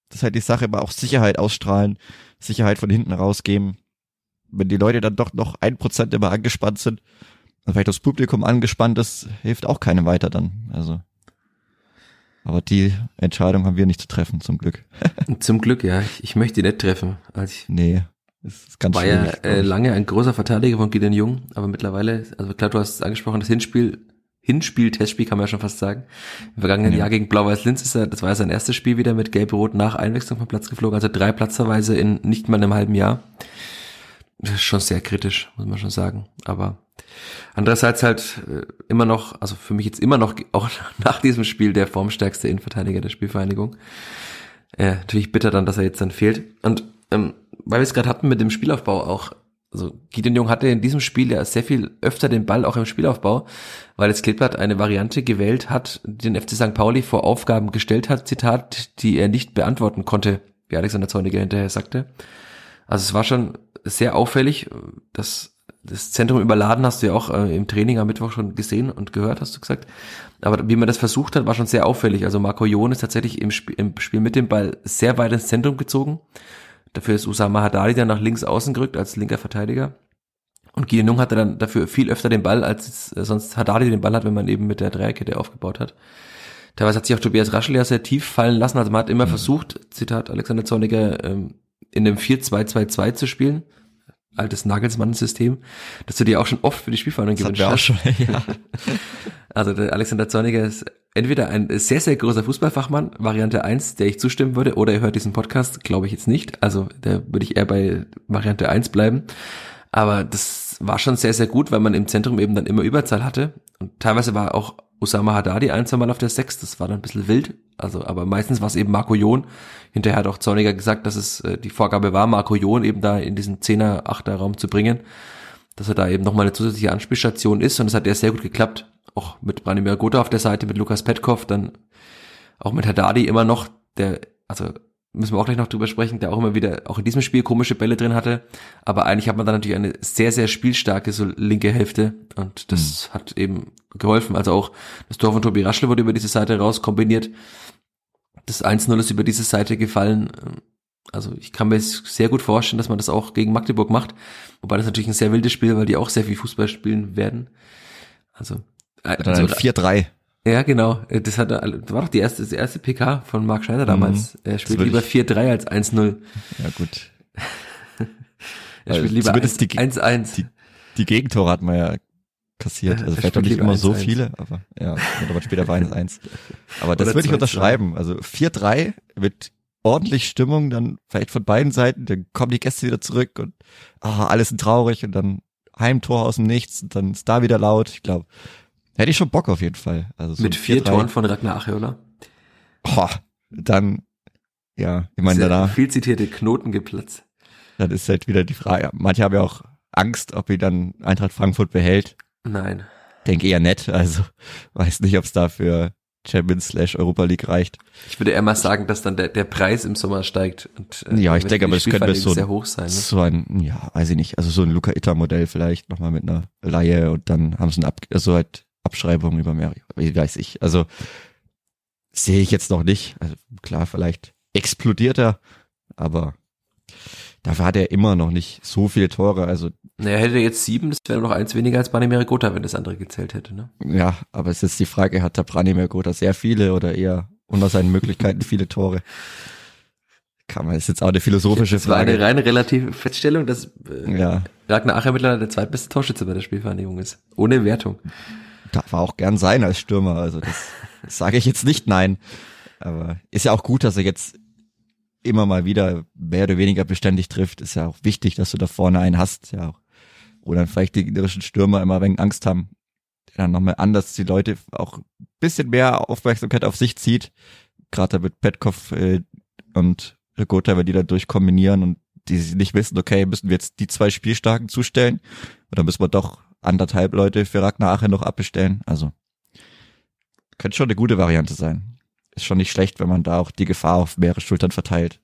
das ist halt die Sache, immer auch Sicherheit ausstrahlen, Sicherheit von hinten rausgeben. Wenn die Leute dann doch noch ein Prozent immer angespannt sind, und vielleicht das Publikum angespannt ist, hilft auch keinem weiter dann. Also. Aber die Entscheidung haben wir nicht zu treffen, zum Glück. Zum Glück, ja. Ich, ich möchte ihn nicht treffen. Also ich Nee, war ja schwierig. glaub äh, ich. lange ein großer Verteidiger von Gideon Jung, aber mittlerweile, also klar, du hast es angesprochen, das Hinspiel, Hinspiel, Testspiel kann man ja schon fast sagen. Im vergangenen Ja. Jahr gegen Blau-Weiß-Linz ist er, das war ja sein erstes Spiel wieder mit Gelb-Rot nach Einwechslung vom Platz geflogen, also drei Platzverweise in nicht mal einem halben Jahr. Das ist schon sehr kritisch, muss man schon sagen. Aber andererseits halt äh, immer noch, also für mich jetzt immer noch, auch nach diesem Spiel, der formstärkste Innenverteidiger der Spielvereinigung. Äh, natürlich bitter dann, dass er jetzt dann fehlt. Und ähm, weil wir es gerade hatten mit dem Spielaufbau auch, also Gideon Jung hatte in diesem Spiel ja sehr viel öfter den Ball auch im Spielaufbau, weil das Kleeblatt eine Variante gewählt hat, den FC St. Pauli vor Aufgaben gestellt hat, Zitat, die er nicht beantworten konnte, wie Alexander Zorniger hinterher sagte. Also es war schon sehr auffällig, dass das Zentrum überladen hast du ja auch äh, im Training am Mittwoch schon gesehen und gehört, hast du gesagt. Aber wie man das versucht hat, war schon sehr auffällig. Also Marco Jon ist tatsächlich im Spiel, im Spiel mit dem Ball sehr weit ins Zentrum gezogen. Dafür ist Usama Haddadi dann nach links außen gerückt als linker Verteidiger. Und Gideon Jung hatte dann dafür viel öfter den Ball, als äh, sonst Haddadi den Ball hat, wenn man eben mit der Dreierkette aufgebaut hat. Teilweise hat sich auch Tobias Raschel ja sehr tief fallen lassen. Also man hat immer versucht, Zitat Alexander Zorniger, ähm, in dem 4-2-2-2 zu spielen. Altes Nagelsmann-System, das du dir auch schon oft für die Spielvereinigung das gewünscht hast. schon, ja. Also der Alexander Zorniger ist entweder ein sehr, sehr großer Fußballfachmann, Variante 1, der ich zustimmen würde, oder er hört diesen Podcast, glaube ich jetzt nicht. Also da würde ich eher bei Variante 1 bleiben. Aber das war schon sehr, sehr gut, weil man im Zentrum eben dann immer Überzahl hatte. Und teilweise war auch Osama Haddadi ein, zwei Mal auf der Sechs, das war dann ein bisschen wild. Also, aber meistens war es eben Marco Jon. Hinterher hat auch Zorniger gesagt, dass es äh, die Vorgabe war, Marco Jon eben da in diesen Zehner, Achter Raum zu bringen. Dass er da eben nochmal eine zusätzliche Anspielstation ist und das hat ja sehr gut geklappt. Auch mit Branimir Gotha auf der Seite, mit Lukas Petkov, dann auch mit Haddadi immer noch, der, also müssen wir auch gleich noch drüber sprechen, der auch immer wieder, auch in diesem Spiel komische Bälle drin hatte. Aber eigentlich hat man dann natürlich eine sehr, sehr spielstarke so linke Hälfte und das mhm. hat eben geholfen. Also auch das Tor von Tobi Raschle wurde über diese Seite raus kombiniert. Das 1-0 ist über diese Seite gefallen. Also ich kann mir sehr gut vorstellen, dass man das auch gegen Magdeburg macht. Wobei das natürlich ein sehr wildes Spiel, weil die auch sehr viel Fußball spielen werden. Also, äh, also 4-3. Ja, genau. Äh, das, hat, das war doch die erste, das erste PK von Marc Schneider damals. Mhm. Er spielt lieber 4-3 als 1-0. Ja, gut. er spielt lieber 1-1. Die, die Gegentore hat man ja kassiert. Also vielleicht noch nicht immer 1 -1. so viele, aber ja, aber später war 1-1. Aber das würde ich unterschreiben. Also 4-3 mit ordentlich Stimmung, dann vielleicht von beiden Seiten, dann kommen die Gäste wieder zurück und ah, alles sind traurig und dann Heimtor aus dem Nichts und dann ist da wieder laut. Ich glaube, Hätte ich schon Bock auf jeden Fall. Also so Mit vier Toren von Ragnar Ache, oder? Oh, dann, ja, ich meine danach. Viel zitierte Knoten geplatzt. Dann ist halt wieder die Frage. Manche haben ja auch Angst, ob ihr dann Eintracht Frankfurt behält. Nein. Denke eher nett, also weiß nicht, ob es dafür Champions slash Europa League reicht. Ich würde eher mal sagen, dass dann der, der Preis im Sommer steigt. Und, äh, ja, ich denke, aber das könnte so, sehr hoch sein, ne? so ein, ja, weiß ich nicht, also so ein Luca Itter Modell vielleicht nochmal mit einer Laie und dann haben sie ein Ab, also halt Abschreibungen über mehr, wie weiß ich. Also sehe ich jetzt noch nicht. Also klar, vielleicht explodiert er, aber dafür hat er immer noch nicht so viele Tore. Also naja, hätte er jetzt sieben, das wäre noch eins weniger als Branimir Gotha, wenn das andere gezählt hätte, ne? Ja, aber es ist jetzt die Frage, hat der Branimir Gotha sehr viele oder eher unter seinen Möglichkeiten viele Tore? Kann man, ist jetzt auch eine philosophische das Frage. Das war eine reine relative Feststellung, dass äh, ja. Ragnar Acher mittlerweile der zweitbeste Torschütze bei der Spielvereinigung ist. Ohne Wertung. Darf er auch gern sein als Stürmer. Also das, das sage ich jetzt nicht nein. Aber ist ja auch gut, dass er jetzt immer mal wieder mehr oder weniger beständig trifft. Ist ja auch wichtig, dass du da vorne einen hast. Ja auch. Wo dann vielleicht die gegnerischen Stürmer immer wenig Angst haben. Der dann nochmal anders die Leute auch ein bisschen mehr Aufmerksamkeit auf sich zieht. Gerade mit Petkov äh, und Rigota, wenn die da durchkombinieren und die nicht wissen, okay, müssen wir jetzt die zwei Spielstarken zustellen? Oder müssen wir doch anderthalb Leute für Ragnar Ache noch abbestellen. Also könnte schon eine gute Variante sein. Ist schon nicht schlecht, wenn man da auch die Gefahr auf mehrere Schultern verteilt.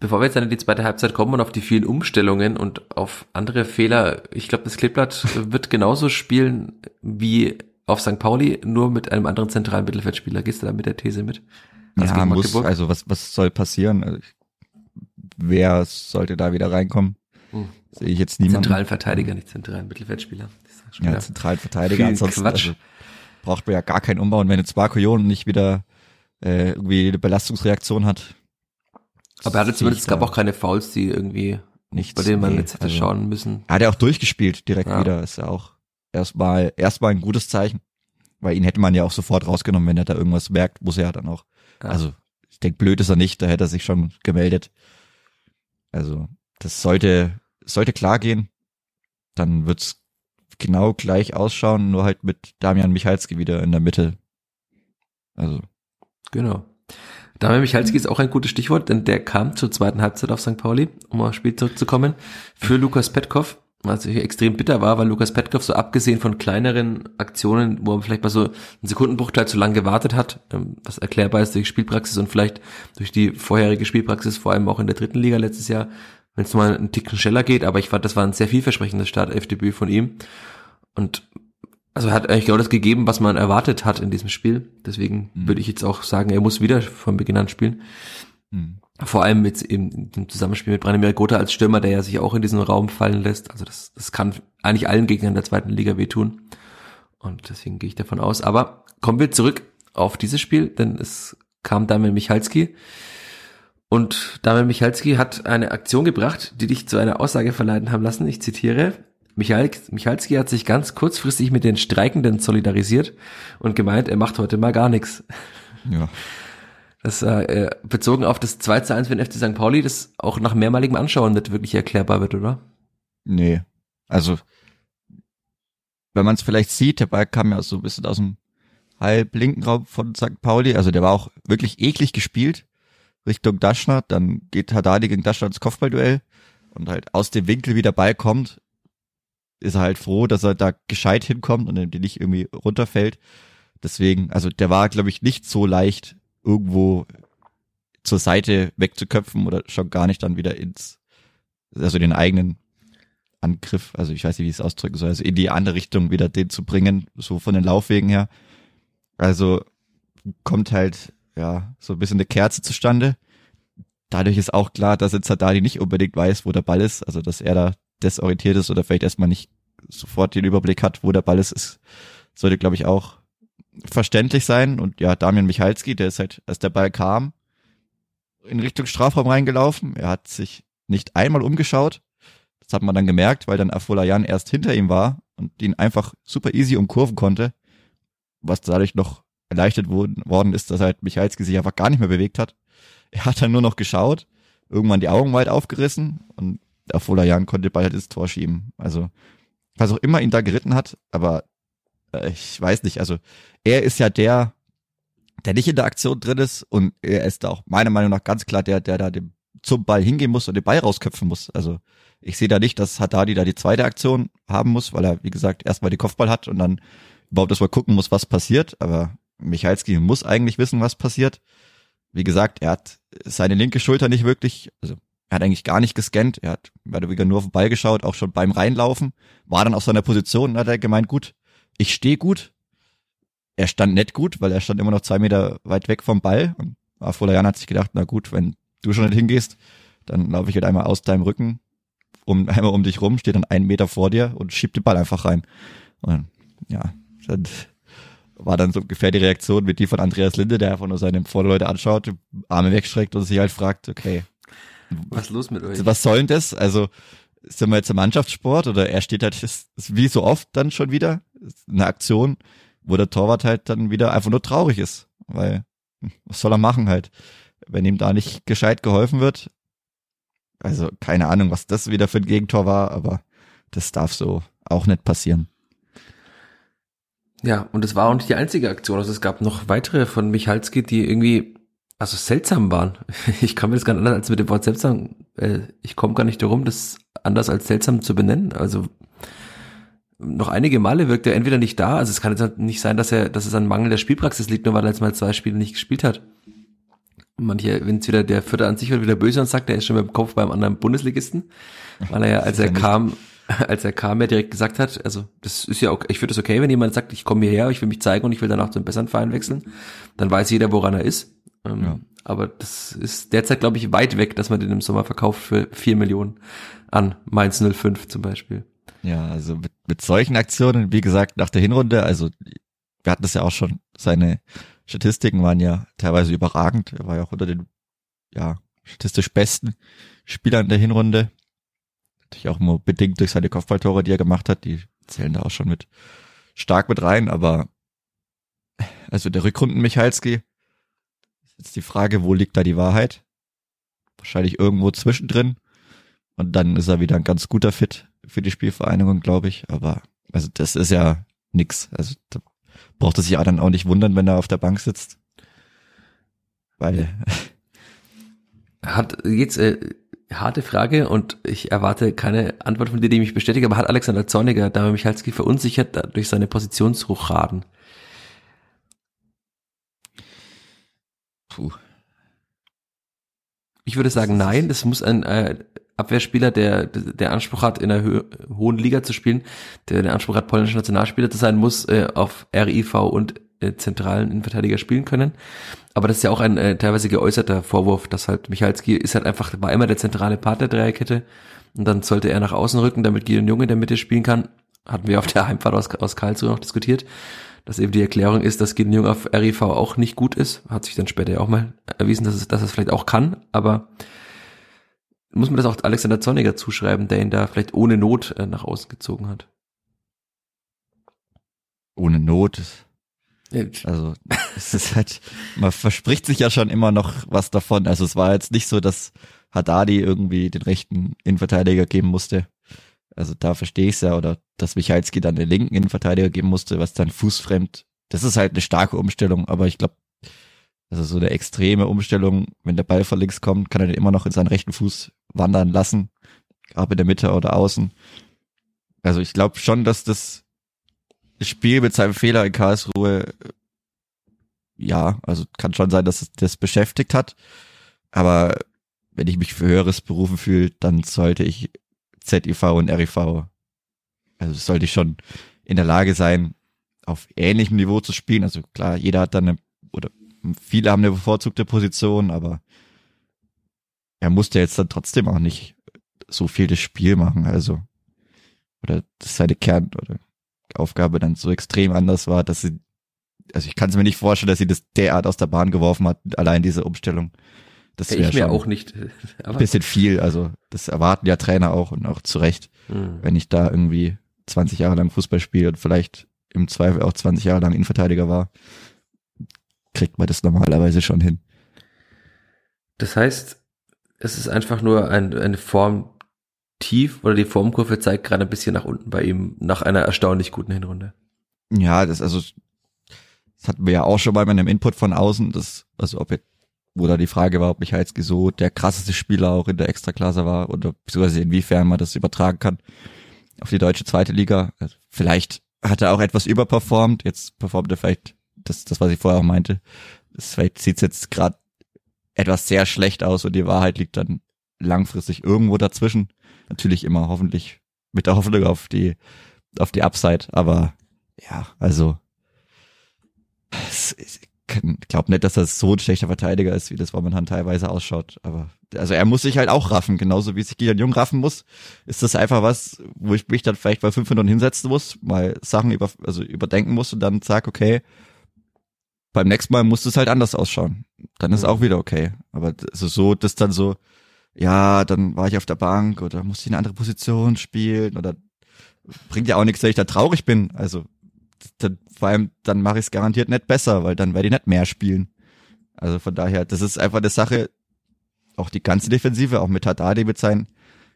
Bevor wir jetzt dann in die zweite Halbzeit kommen und auf die vielen Umstellungen und auf andere Fehler, ich glaube, das Kleeblatt wird genauso spielen wie auf St. Pauli, nur mit einem anderen zentralen Mittelfeldspieler. Gehst du da mit der These mit? Also ja, muss, also was, was soll passieren? Also wer sollte da wieder reinkommen? Hm. Sehe ich jetzt niemanden. Zentralen Verteidiger, nicht zentralen Mittelfeldspieler. Ja, zentralen Verteidiger. Ansonsten Quatsch. Also, braucht man ja gar keinen Umbau. Und wenn jetzt Barkoyon nicht wieder äh, irgendwie eine Belastungsreaktion hat. Aber er hatte zumindest, es gab auch keine Fouls, die irgendwie, nichts, bei denen man nee, jetzt hätte also, schauen müssen. Er hat ja auch durchgespielt direkt ja. wieder. Ist ja auch erstmal, erstmal ein gutes Zeichen. Weil ihn hätte man ja auch sofort rausgenommen, wenn er da irgendwas merkt, muss er ja dann auch. Ja. Also, ich denke, blöd ist er nicht, da hätte er sich schon gemeldet. Also, das sollte sollte klar gehen, dann wird's genau gleich ausschauen, nur halt mit Damian Michalski wieder in der Mitte. Also. Genau. Damian Michalski ist auch ein gutes Stichwort, denn der kam zur zweiten Halbzeit auf St. Pauli, um aufs Spiel zurückzukommen, für Lukas Petkov, was extrem bitter war, weil Lukas Petkov so abgesehen von kleineren Aktionen, wo er vielleicht mal so einen Sekundenbruchteil zu lang gewartet hat, ähm, was erklärbar ist durch Spielpraxis und vielleicht durch die vorherige Spielpraxis, vor allem auch in der dritten Liga letztes Jahr, wenn es mal einen Ticken schneller geht, aber ich fand, das war ein sehr vielversprechendes Startelfdebüt von ihm. Und also er hat eigentlich genau das gegeben, was man erwartet hat in diesem Spiel. Deswegen mhm. würde ich jetzt auch sagen, er muss wieder von Beginn an spielen. Mhm. Vor allem jetzt eben im Zusammenspiel mit Branimir Gotha als Stürmer, der ja sich auch in diesen Raum fallen lässt. Also das, das kann eigentlich allen Gegnern der zweiten Liga wehtun. Und deswegen gehe ich davon aus. Aber kommen wir zurück auf dieses Spiel, denn es kam Damian Michalski, und Damian Michalski hat eine Aktion gebracht, die dich zu einer Aussage verleiten haben lassen. Ich zitiere. Michael, Michalski hat sich ganz kurzfristig mit den Streikenden solidarisiert und gemeint, er macht heute mal gar nichts. Ja. Das äh, bezogen auf das 2 zu 1 für den FC St. Pauli, das auch nach mehrmaligem Anschauen nicht wirklich erklärbar wird, oder? Nee. Also, wenn man es vielleicht sieht, der Ball kam ja so ein bisschen aus dem halb linken Raum von St. Pauli, also der war auch wirklich eklig gespielt Richtung Daschner, dann geht Haddadi gegen Daschner ins Kopfballduell und halt aus dem Winkel, wie der Ball kommt, ist er halt froh, dass er da gescheit hinkommt und die nicht irgendwie runterfällt. Deswegen, also der war, glaube ich, nicht so leicht irgendwo zur Seite wegzuköpfen oder schon gar nicht dann wieder ins, also den eigenen Angriff, also ich weiß nicht, wie ich es ausdrücken soll, also in die andere Richtung wieder den zu bringen, so von den Laufwegen her. Also kommt halt, ja, so ein bisschen eine Kerze zustande. Dadurch ist auch klar, dass jetzt Haddadi nicht unbedingt weiß, wo der Ball ist, also dass er da desorientiert ist oder vielleicht erstmal nicht sofort den Überblick hat, wo der Ball ist, ist sollte, glaube ich, auch verständlich sein. Und ja, Damian Michalski, der ist halt, als der Ball kam, in Richtung Strafraum reingelaufen. Er hat sich nicht einmal umgeschaut. Das hat man dann gemerkt, weil dann Afolayan erst hinter ihm war und ihn einfach super easy umkurven konnte. Was dadurch noch erleichtert worden ist, dass halt Michalski sich einfach gar nicht mehr bewegt hat. Er hat dann nur noch geschaut, irgendwann die Augen weit aufgerissen und Afolayan konnte bald halt ins Tor schieben. Also, was auch immer ihn da geritten hat, aber äh, ich weiß nicht, also er ist ja der, der nicht in der Aktion drin ist und er ist da auch meiner Meinung nach ganz klar der, der da dem, zum Ball hingehen muss und den Ball rausköpfen muss. Also ich sehe da nicht, dass Haddadi da die zweite Aktion haben muss, weil er, wie gesagt, erstmal die Kopfball hat und dann überhaupt erstmal gucken muss, was passiert. Aber Michalski muss eigentlich wissen, was passiert. Wie gesagt, er hat seine linke Schulter nicht wirklich, also er hat eigentlich gar nicht gescannt, er hat mehr oder weniger nur auf den Ball geschaut, auch schon beim Reinlaufen, war dann auf seiner Position und hat er gemeint, gut, ich stehe gut, er stand nicht gut, weil er stand immer noch zwei Meter weit weg vom Ball. Und Afolayan hat sich gedacht, na gut, wenn du schon nicht hingehst, dann laufe ich halt einmal aus deinem Rücken, um, einmal um dich rum, steht dann einen Meter vor dir und schiebt den Ball einfach rein. Und ja, dann war dann so ungefähr die Reaktion mit die von Andreas Linde, der einfach nur seine Vorderleute anschaut, Arme wegstreckt und sich halt fragt, okay. Was los mit euch? Was soll denn das? Also, sind wir jetzt im Mannschaftssport oder er steht halt, ist, ist wie so oft dann schon wieder, eine Aktion, wo der Torwart halt dann wieder einfach nur traurig ist, weil was soll er machen halt, wenn ihm da nicht gescheit geholfen wird. Also keine Ahnung, was das wieder für ein Gegentor war, aber das darf so auch nicht passieren. Ja, und es war auch nicht die einzige Aktion. Also es gab noch weitere von Michalski, die irgendwie also seltsam waren. Ich kann mir das gar nicht anders als mit dem Wort seltsam. Äh, ich komme gar nicht darum, das anders als seltsam zu benennen. Also noch einige Male wirkt er entweder nicht da, also es kann jetzt halt nicht sein, dass er, dass es an Mangel der Spielpraxis liegt, nur weil er jetzt mal zwei Spiele nicht gespielt hat. Manche, wenn es wieder der Vierte an sich wird, wieder böse und sagt, er ist schon mit dem Kopf beim anderen Bundesligisten, weil er ja, als er kam, als er kam, ja direkt gesagt hat, also das ist ja okay, ich finde das okay, wenn jemand sagt, ich komme hierher, ich will mich zeigen und ich will danach zu einem besseren Verein wechseln, dann weiß jeder, woran er ist. Ähm, ja. Aber das ist derzeit, glaube ich, weit weg, dass man den im Sommer verkauft für vier Millionen an Mainz 05 zum Beispiel. Ja, also mit, mit solchen Aktionen, wie gesagt, nach der Hinrunde, also wir hatten das ja auch schon, seine Statistiken waren ja teilweise überragend. Er war ja auch unter den ja, statistisch besten Spielern der Hinrunde. Natürlich auch nur bedingt durch seine Kopfballtore, die er gemacht hat. Die zählen da auch schon mit stark mit rein, aber also der Rückrunden Michalski, ist jetzt die Frage, wo liegt da die Wahrheit? Wahrscheinlich irgendwo zwischendrin. Und dann ist er wieder ein ganz guter Fit für die Spielvereinigung, glaube ich. Aber also das ist ja nix. Also da braucht er sich ja dann auch nicht wundern, wenn er auf der Bank sitzt. Weil hat jetzt äh, harte Frage und ich erwarte keine Antwort von dir, die mich bestätigt, aber hat Alexander Zorniger da Michalski verunsichert durch seine Positionsruchraden? Puh. Ich würde sagen, nein, das muss ein äh, Abwehrspieler, der, der Anspruch hat, in einer hohen Liga zu spielen, der den Anspruch hat, polnischer Nationalspieler zu sein, muss äh, auf RIV und zentralen Innenverteidiger spielen können. Aber das ist ja auch ein äh, teilweise geäußerter Vorwurf, dass halt Michalski ist halt einfach, war immer der zentrale Part der Dreierkette und dann sollte er nach außen rücken, damit Gideon Junge in der Mitte spielen kann. Hatten wir auf der Heimfahrt aus, aus Karlsruhe noch diskutiert, dass eben die Erklärung ist, dass Gideon Junge auf RIV auch nicht gut ist. Hat sich dann später ja auch mal erwiesen, dass es, dass es vielleicht auch kann, aber muss man das auch Alexander Zorniger zuschreiben, der ihn da vielleicht ohne Not äh, nach außen gezogen hat. Ohne Not. Also es ist halt, man verspricht sich ja schon immer noch was davon. Also es war jetzt nicht so, dass Haddadi irgendwie den rechten Innenverteidiger geben musste. Also da verstehe ich es ja, oder dass Michalski dann den linken Innenverteidiger geben musste, was dann fußfremd. Das ist halt eine starke Umstellung, aber ich glaube, also so eine extreme Umstellung, wenn der Ball von links kommt, kann er den immer noch in seinen rechten Fuß wandern lassen, ob in der Mitte oder außen. Also ich glaube schon, dass das Spiel mit seinem Fehler in Karlsruhe, ja, also kann schon sein, dass es das beschäftigt hat. Aber wenn ich mich für Höheres berufen fühle, dann sollte ich ZIV und RIV, also sollte ich schon in der Lage sein, auf ähnlichem Niveau zu spielen. Also klar, jeder hat dann eine, oder viele haben eine bevorzugte Position, aber er musste jetzt dann trotzdem auch nicht so viel das Spiel machen, also oder dass seine Kern oder Aufgabe dann so extrem anders war, dass sie, also ich kann es mir nicht vorstellen, dass sie das derart aus der Bahn geworfen hat, allein diese Umstellung. Das wäre ich mir auch nicht. ein bisschen viel, also das erwarten ja Trainer auch und auch zu Recht, mhm. wenn ich da irgendwie 20 Jahre lang Fußball spiele und vielleicht im Zweifel auch 20 Jahre lang Innenverteidiger war, kriegt man das normalerweise schon hin. Das heißt, es ist einfach nur ein, eine Form tief oder die Formkurve zeigt gerade ein bisschen nach unten bei ihm nach einer erstaunlich guten Hinrunde. Ja, das also das hatten wir ja auch schon mal mit einem Input von außen, das also ob jetzt wo da die Frage war, ob Michalski so der krasseste Spieler auch in der Extraklasse war oder beziehungsweise inwiefern man das übertragen kann auf die deutsche zweite Liga. Also vielleicht hat er auch etwas überperformt, jetzt performt er vielleicht das, das was ich vorher auch meinte. Das vielleicht sieht jetzt gerade etwas sehr schlecht aus und die Wahrheit liegt dann langfristig irgendwo dazwischen. Natürlich immer hoffentlich mit der Hoffnung auf die, auf die Upside, aber ja, also ich glaube nicht, dass das so ein schlechter Verteidiger ist, wie das momentan teilweise ausschaut. Aber also er muss sich halt auch raffen, genauso wie sich Gideon Jung raffen muss. Ist das einfach was, wo ich mich dann vielleicht bei fünf Minuten hinsetzen muss, mal Sachen über, also überdenken muss und dann sag, okay, beim nächsten Mal muss es halt anders ausschauen. Dann ist auch wieder okay. Aber also so, das dann so, ja, dann war ich auf der Bank oder musste ich eine andere Position spielen oder bringt ja auch nichts, dass ich da traurig bin. Also dann, vor allem, dann mache ich es garantiert nicht besser, weil dann werde ich nicht mehr spielen. Also von daher, das ist einfach eine Sache, auch die ganze Defensive, auch mit Haddadi mit seinen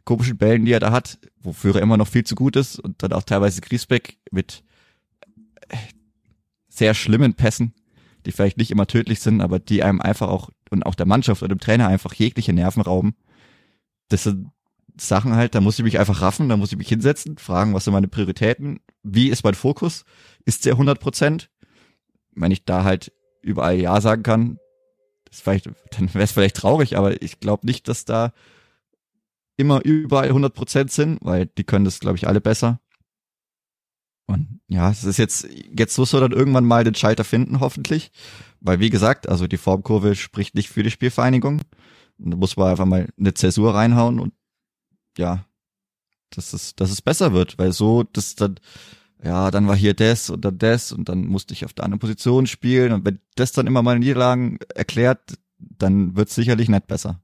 komischen Bällen, die er da hat, wofür er immer noch viel zu gut ist und dann auch teilweise Griesbeck mit äh, sehr schlimmen Pässen, die vielleicht nicht immer tödlich sind, aber die einem einfach auch und auch der Mannschaft oder dem Trainer einfach jegliche Nerven rauben. Das sind Sachen halt, da muss ich mich einfach raffen, da muss ich mich hinsetzen, fragen, was sind meine Prioritäten, wie ist mein Fokus, ist der 100 Prozent? Wenn ich da halt überall Ja sagen kann, das vielleicht, dann wäre es vielleicht traurig, aber ich glaube nicht, dass da immer überall 100 Prozent sind, weil die können das, glaube ich, alle besser. Und ja, es ist jetzt, jetzt muss er dann irgendwann mal den Schalter finden, hoffentlich. Weil, wie gesagt, also die Formkurve spricht nicht für die Spielvereinigung. Und da muss man einfach mal eine Zäsur reinhauen und ja, dass es, dass es besser wird, weil so, das dann, ja, dann war hier das und dann das und dann musste ich auf der anderen Position spielen und wenn das dann immer mal Niederlagen erklärt, dann wird sicherlich nicht besser.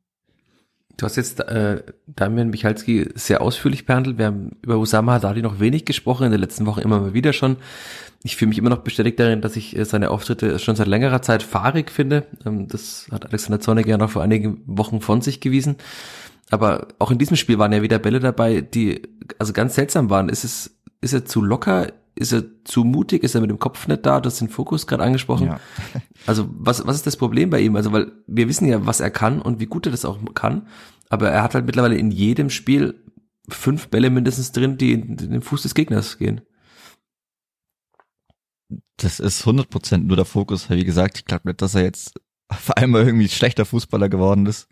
Du hast jetzt äh, Damian Michalski sehr ausführlich behandelt. Wir haben über Usama Haddadi noch wenig gesprochen, in den letzten Wochen immer mal wieder schon. Ich fühle mich immer noch bestätigt darin, dass ich äh, seine Auftritte schon seit längerer Zeit fahrig finde. Ähm, das hat Alexander Zornig ja noch vor einigen Wochen von sich gewiesen. Aber auch in diesem Spiel waren ja wieder Bälle dabei, die also ganz seltsam waren. Ist es, ist er zu locker? Ist er zu mutig? Ist er mit dem Kopf nicht da? Du hast den Fokus gerade angesprochen. Ja. Also was, was ist das Problem bei ihm? Also weil wir wissen ja, was er kann und wie gut er das auch kann. Aber er hat halt mittlerweile in jedem Spiel fünf Bälle mindestens drin, die in den Fuß des Gegners gehen. Das ist 100% nur der Fokus. Wie gesagt, ich glaube nicht, dass er jetzt auf einmal irgendwie schlechter Fußballer geworden ist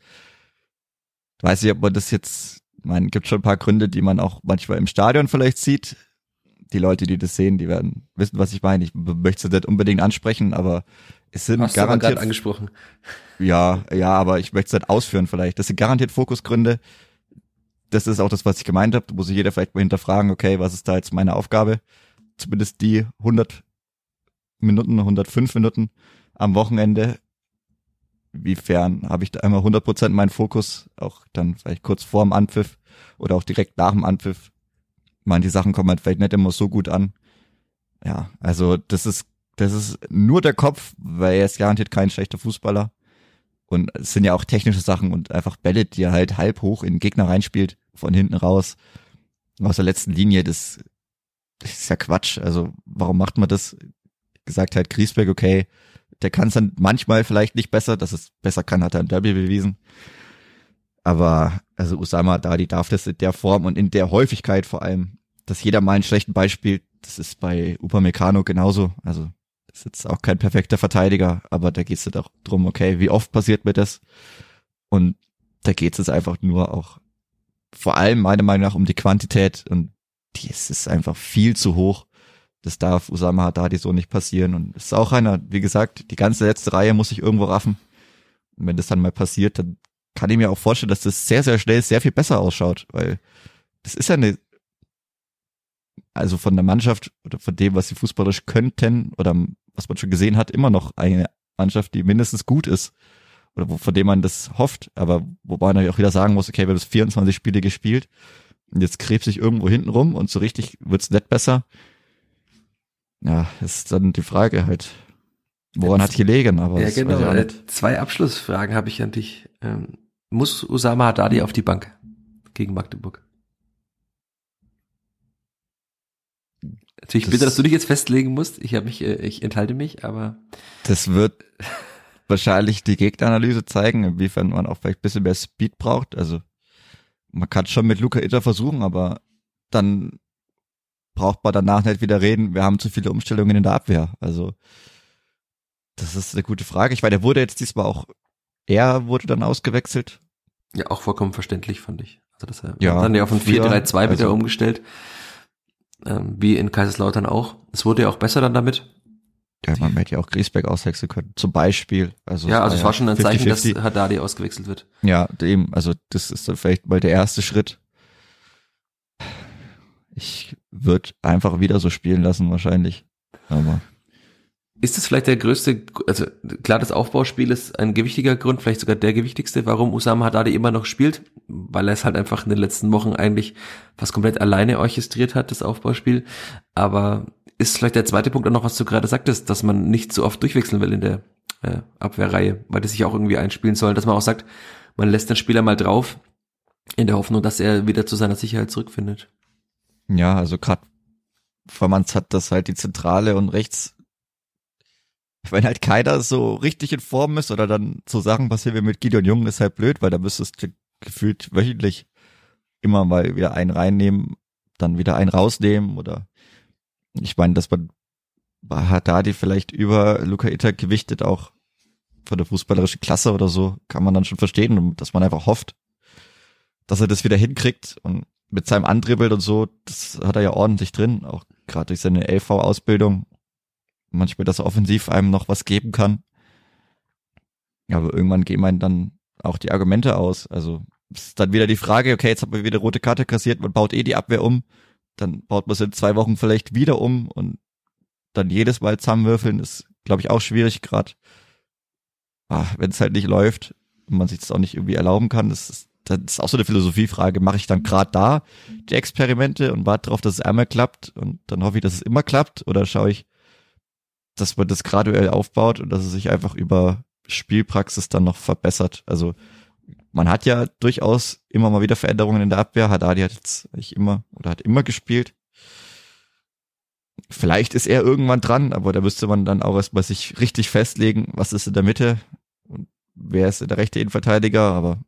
weiß nicht, ob man das jetzt, man gibt schon ein paar Gründe, die man auch manchmal im Stadion vielleicht sieht. Die Leute, die das sehen, die werden wissen, was ich meine. Ich möchte es nicht unbedingt ansprechen, aber es sind Hast garantiert. Du angesprochen. Ja, ja, aber ich möchte es nicht ausführen vielleicht. Das sind garantiert Fokusgründe. Das ist auch das, was ich gemeint habe. Da muss sich jeder vielleicht mal hinterfragen, okay, was ist da jetzt meine Aufgabe? Zumindest die 100 Minuten, 105 Minuten am Wochenende wiefern habe ich da einmal 100% meinen Fokus, auch dann vielleicht kurz vorm Anpfiff oder auch direkt nach dem Anpfiff. Man, die Sachen kommen halt vielleicht nicht immer so gut an. Ja, also das ist, das ist nur der Kopf, weil er ist garantiert kein schlechter Fußballer. Und es sind ja auch technische Sachen und einfach Bälle, die er halt halb hoch in den Gegner reinspielt, von hinten raus. aus der letzten Linie, das, das ist ja Quatsch. Also warum macht man das? Gesagt hat Griesbeck, okay, der kann es dann manchmal vielleicht nicht besser, dass es besser kann, hat er in Derby bewiesen. Aber also Usama Dadi darf das in der Form und in der Häufigkeit vor allem, dass jeder mal einen schlechten Beispiel, das ist bei Upamecano genauso. Also das ist jetzt auch kein perfekter Verteidiger, aber da geht es doch drum, okay, wie oft passiert mir das? Und da geht es einfach nur auch vor allem meiner Meinung nach um die Quantität und die ist, ist einfach viel zu hoch. Das darf Usama Haddadi so nicht passieren und ist auch einer, wie gesagt, die ganze letzte Reihe muss sich irgendwo raffen. Und wenn das dann mal passiert, dann kann ich mir auch vorstellen, dass das sehr, sehr schnell sehr viel besser ausschaut, weil das ist ja eine, also von der Mannschaft oder von dem, was sie fußballisch könnten oder was man schon gesehen hat, immer noch eine Mannschaft, die mindestens gut ist oder wo, von dem man das hofft, aber wobei man auch wieder sagen muss, okay, wir haben das 24 Spiele gespielt und jetzt krebs ich irgendwo hinten rum und so richtig wird's nicht besser. Ja, ist dann die Frage halt, woran jetzt, hat gelegen, aber ja genau. Äh, zwei Abschlussfragen habe ich an dich. Ähm, muss Usama Haddadi auf die Bank gegen Magdeburg? Natürlich bitte, dass du dich jetzt festlegen musst. Ich habe mich, äh, ich enthalte mich, aber das wird wahrscheinlich die Gegneranalyse zeigen, inwiefern man auch vielleicht ein bisschen mehr Speed braucht. Also man kann schon mit Luca Itter versuchen, aber dann braucht man danach nicht wieder reden, wir haben zu viele Umstellungen in der Abwehr. Also das ist eine gute Frage. Ich meine, der wurde jetzt diesmal auch, er wurde dann ausgewechselt. Ja, auch vollkommen verständlich, fand ich. Also das ja, dann ja auf ein 4-3-2 also, wieder umgestellt. Ähm, wie in Kaiserslautern auch. Es wurde ja auch besser dann damit. Ja, man hätte ja auch Griesbeck auswechseln können, zum Beispiel. Also ja, also es war schon ein 50, Zeichen, 50. dass Haddadi ausgewechselt wird. Ja, eben, also das ist dann vielleicht mal der erste Schritt. Ich würde einfach wieder so spielen lassen, wahrscheinlich. Aber. Ist es vielleicht der größte, also klar, das Aufbauspiel ist ein gewichtiger Grund, vielleicht sogar der gewichtigste, warum Usama Haddadi immer noch spielt, weil er es halt einfach in den letzten Wochen eigentlich fast komplett alleine orchestriert hat, das Aufbauspiel. Aber ist vielleicht der zweite Punkt auch noch, was du gerade sagtest, dass man nicht so oft durchwechseln will in der äh, Abwehrreihe, weil das sich auch irgendwie einspielen soll, dass man auch sagt, man lässt den Spieler mal drauf, in der Hoffnung, dass er wieder zu seiner Sicherheit zurückfindet. Ja, also gerade, man hat, dass halt die Zentrale und rechts, wenn halt keiner so richtig in Form ist oder dann so Sachen passieren wie mit Gideon Jung, ist halt blöd, weil da müsstest du gefühlt wöchentlich immer mal wieder einen reinnehmen, dann wieder einen rausnehmen oder ich meine, dass man Haddadi vielleicht über Luca Itter gewichtet auch von der fußballerischen Klasse oder so, kann man dann schon verstehen, dass man einfach hofft, dass er das wieder hinkriegt und mit seinem Andribbeln und so, das hat er ja ordentlich drin, auch gerade durch seine LV-Ausbildung. Manchmal, dass er offensiv einem noch was geben kann. Aber irgendwann gehen einem dann auch die Argumente aus. Also ist dann wieder die Frage, okay, jetzt haben wir wieder rote Karte kassiert, man baut eh die Abwehr um dann baut man es in zwei Wochen vielleicht wieder um und dann jedes Mal zusammenwürfeln ist, glaube ich, auch schwierig gerade. Ah, Wenn es halt nicht läuft und man sich das auch nicht irgendwie erlauben kann, das ist, das ist auch so eine Philosophiefrage. Mache ich dann gerade da die Experimente und warte darauf, dass es einmal klappt und dann hoffe ich, dass es immer klappt oder schaue ich, dass man das graduell aufbaut und dass es sich einfach über Spielpraxis dann noch verbessert. Also man hat ja durchaus immer mal wieder Veränderungen in der Abwehr. Haddadi hat jetzt nicht immer oder hat immer gespielt. Vielleicht ist er irgendwann dran, aber da müsste man dann auch erstmal sich richtig festlegen, was ist in der Mitte und wer ist der rechte Innenverteidiger. Aber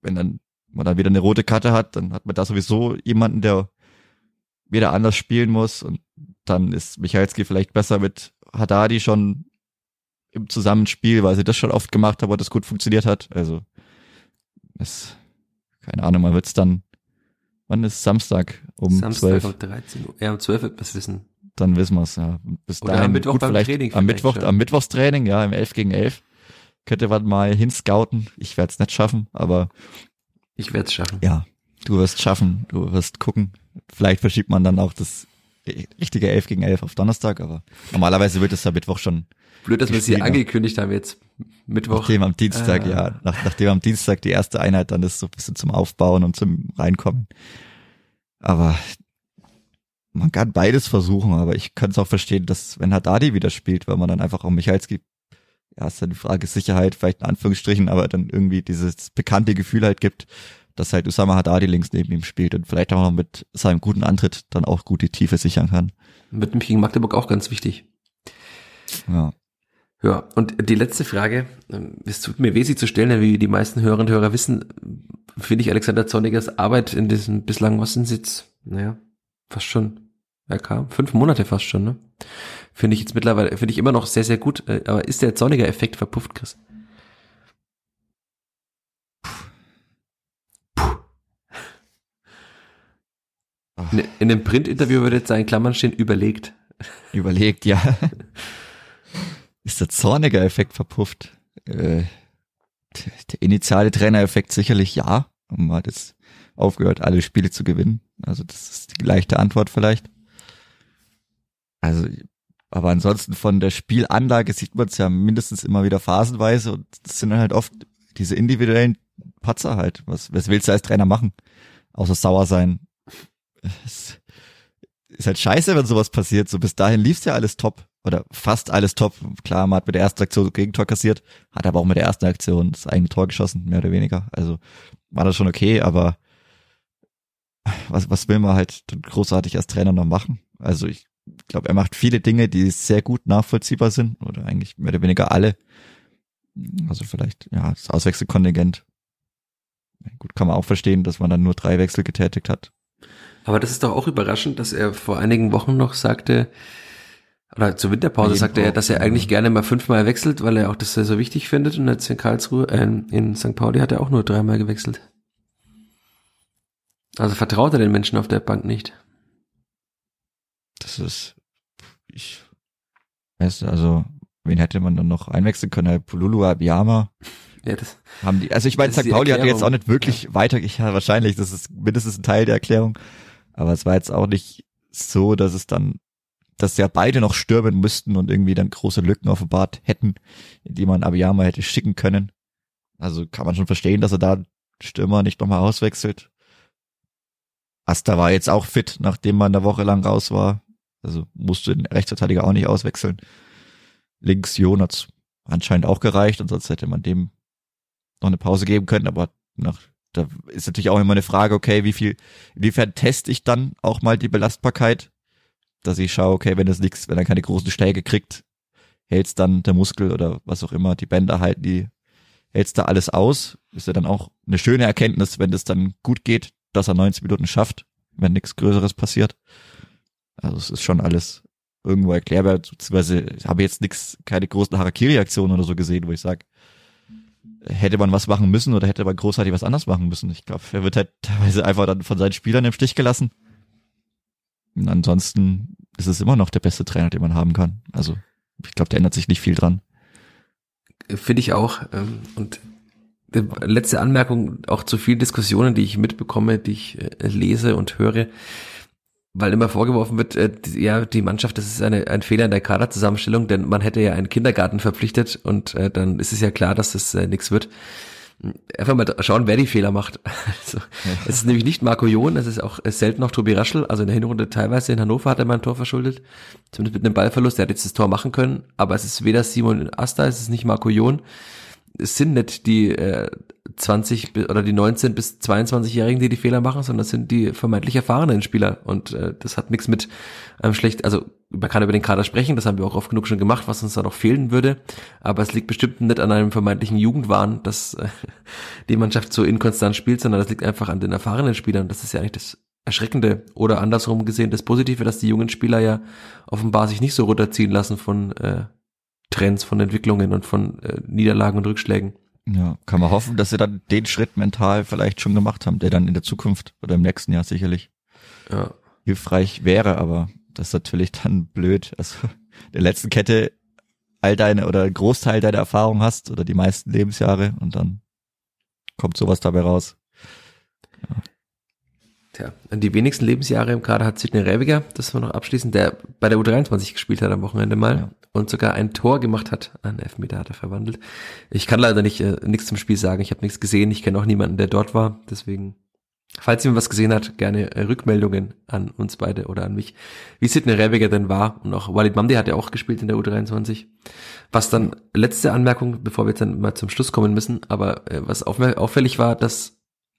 wenn dann man dann wieder eine rote Karte hat, dann hat man da sowieso jemanden, der wieder anders spielen muss und dann ist Michalski vielleicht besser mit Haddadi schon im Zusammenspiel, weil sie das schon oft gemacht haben, aber das gut funktioniert hat. Also ist, keine Ahnung, man wird's dann, wann ist Samstag um Samstag 12? um 13 Uhr. Ja, um 12 wird man wissen. Dann wissen wir's ja. Bis Oder dahin, am Mittwoch gut, beim vielleicht, Training. Am Mittwoch, schon. am Mittwochstraining, ja, im 11 gegen 11. Könnte man mal hinscouten. Ich werde es nicht schaffen, aber. Ich werde es schaffen. Ja, du wirst schaffen, du wirst gucken. Vielleicht verschiebt man dann auch das richtige 11 gegen 11 auf Donnerstag, aber normalerweise wird es ja Mittwoch schon Blöd, dass wir sie angekündigt haben jetzt Mittwoch. Nachdem am Dienstag, äh. ja, nach, nachdem am Dienstag die erste Einheit dann ist, so ein bisschen zum Aufbauen und zum Reinkommen. Aber man kann beides versuchen, aber ich kann es auch verstehen, dass wenn Haddadi wieder spielt, weil man dann einfach auch Michalski, ja, ist dann die Frage Sicherheit, vielleicht in Anführungsstrichen, aber dann irgendwie dieses bekannte Gefühl halt gibt, dass halt Usama Haddadi links neben ihm spielt und vielleicht auch noch mit seinem guten Antritt dann auch gut die Tiefe sichern kann. Wird nämlich gegen Magdeburg auch ganz wichtig. Ja. Ja, und die letzte Frage, ähm, es tut mir weh, sie zu stellen, denn wie die meisten Hörerinnen und Hörer wissen, finde ich Alexander Zornigers Arbeit in diesem bislang Ostensitz, naja, fast schon, er kam, fünf Monate fast schon, ne? Finde ich jetzt mittlerweile, finde ich immer noch sehr, sehr gut, äh, aber ist der Zorniger-Effekt verpufft, Chris? In, in dem Print-Interview würde jetzt sein Klammern stehen, überlegt. Überlegt, ja. Ist der zorniger Effekt verpufft? Äh, der initiale Trainereffekt sicherlich ja. Man hat jetzt aufgehört, alle Spiele zu gewinnen. Also das ist die leichte Antwort vielleicht. Also, aber ansonsten von der Spielanlage sieht man es ja mindestens immer wieder phasenweise und das sind halt oft diese individuellen Patzer halt. Was, was willst du als Trainer machen? Außer sauer sein, es ist halt scheiße, wenn sowas passiert. So bis dahin lief's ja alles top oder fast alles top. Klar, man hat mit der ersten Aktion Gegentor kassiert, hat aber auch mit der ersten Aktion das eigene Tor geschossen, mehr oder weniger. Also war das schon okay, aber was, was will man halt großartig als Trainer noch machen? Also ich glaube, er macht viele Dinge, die sehr gut nachvollziehbar sind oder eigentlich mehr oder weniger alle. Also vielleicht, ja, das Auswechselkontingent. Gut, kann man auch verstehen, dass man dann nur drei Wechsel getätigt hat. Aber das ist doch auch überraschend, dass er vor einigen Wochen noch sagte, oder zur Winterpause Jeden sagte er, dass er eigentlich gerne mal fünfmal wechselt, weil er auch das so wichtig findet. Und jetzt in Karlsruhe, äh, in St. Pauli hat er auch nur dreimal gewechselt. Also vertraut er den Menschen auf der Bank nicht. Das ist, ich weiß, also, wen hätte man dann noch einwechseln können? Pululu Abiyama. Ja, das, haben die, also ich meine, St. Pauli hat jetzt auch nicht wirklich ja. weiter, ja, wahrscheinlich, das ist mindestens ein Teil der Erklärung. Aber es war jetzt auch nicht so, dass es dann, dass ja beide noch stürmen müssten und irgendwie dann große Lücken offenbart hätten, in die man Abiyama hätte schicken können. Also kann man schon verstehen, dass er da Stürmer nicht nochmal auswechselt. Asta war jetzt auch fit, nachdem man eine Woche lang raus war. Also musste den Rechtsverteidiger auch nicht auswechseln. Links Jon hat's anscheinend auch gereicht und sonst hätte man dem noch eine Pause geben können, aber nach da ist natürlich auch immer eine Frage, okay, wie viel, inwiefern teste ich dann auch mal die Belastbarkeit, dass ich schaue, okay, wenn das nichts, wenn er keine großen Schläge kriegt, hält's dann der Muskel oder was auch immer, die Bänder halten die, hält's da alles aus, ist ja dann auch eine schöne Erkenntnis, wenn das dann gut geht, dass er 90 Minuten schafft, wenn nichts Größeres passiert. Also es ist schon alles irgendwo erklärbar, beziehungsweise habe jetzt nichts, keine großen Harakiri-Aktionen oder so gesehen, wo ich sage, hätte man was machen müssen oder hätte man großartig was anders machen müssen. Ich glaube, er wird halt teilweise einfach dann von seinen Spielern im Stich gelassen. Und ansonsten ist es immer noch der beste Trainer, den man haben kann. Also ich glaube, da ändert sich nicht viel dran. Finde ich auch. Ähm, und letzte Anmerkung auch zu vielen Diskussionen, die ich mitbekomme, die ich äh, lese und höre weil immer vorgeworfen wird, äh, die, ja, die Mannschaft, das ist eine, ein Fehler in der Kaderzusammenstellung, denn man hätte ja einen Kindergarten verpflichtet und äh, dann ist es ja klar, dass das äh, nichts wird. Einfach mal schauen, wer die Fehler macht. Also, ja. Es ist nämlich nicht Marco John, es ist auch selten noch Tobi Raschel. Also in der Hinrunde teilweise in Hannover hat er mal ein Tor verschuldet. Zumindest mit einem Ballverlust, der hat jetzt das Tor machen können. Aber es ist weder Simon Asta, es ist nicht Marco John. Es sind nicht die äh, 20 oder die 19 bis 22-Jährigen, die die Fehler machen, sondern das sind die vermeintlich erfahrenen Spieler. Und äh, das hat nichts mit ähm, schlecht, also man kann über den Kader sprechen, das haben wir auch oft genug schon gemacht, was uns da noch fehlen würde. Aber es liegt bestimmt nicht an einem vermeintlichen Jugendwahn, dass äh, die Mannschaft so inkonstant spielt, sondern das liegt einfach an den erfahrenen Spielern. Das ist ja eigentlich das Erschreckende oder andersrum gesehen das Positive, dass die jungen Spieler ja offenbar sich nicht so runterziehen lassen von äh, Trends, von Entwicklungen und von äh, Niederlagen und Rückschlägen. Ja, kann man hoffen, dass sie dann den Schritt mental vielleicht schon gemacht haben, der dann in der Zukunft oder im nächsten Jahr sicherlich ja. hilfreich wäre, aber das ist natürlich dann blöd. Also der letzten Kette all deine oder Großteil deiner Erfahrung hast oder die meisten Lebensjahre und dann kommt sowas dabei raus. Ja. Tja, die wenigsten Lebensjahre im Kader hat Sidney Rebiger, das war noch abschließend, der bei der U23 gespielt hat am Wochenende mal ja. und sogar ein Tor gemacht hat. Ein Elfmeter hat er verwandelt. Ich kann leider nicht äh, nichts zum Spiel sagen. Ich habe nichts gesehen. Ich kenne auch niemanden, der dort war. Deswegen, falls jemand was gesehen hat, gerne äh, Rückmeldungen an uns beide oder an mich, wie Sidney Rebiger denn war. Und auch Walid Mamdi hat ja auch gespielt in der U23. Was dann, letzte Anmerkung, bevor wir jetzt dann mal zum Schluss kommen müssen, aber äh, was auffällig war, dass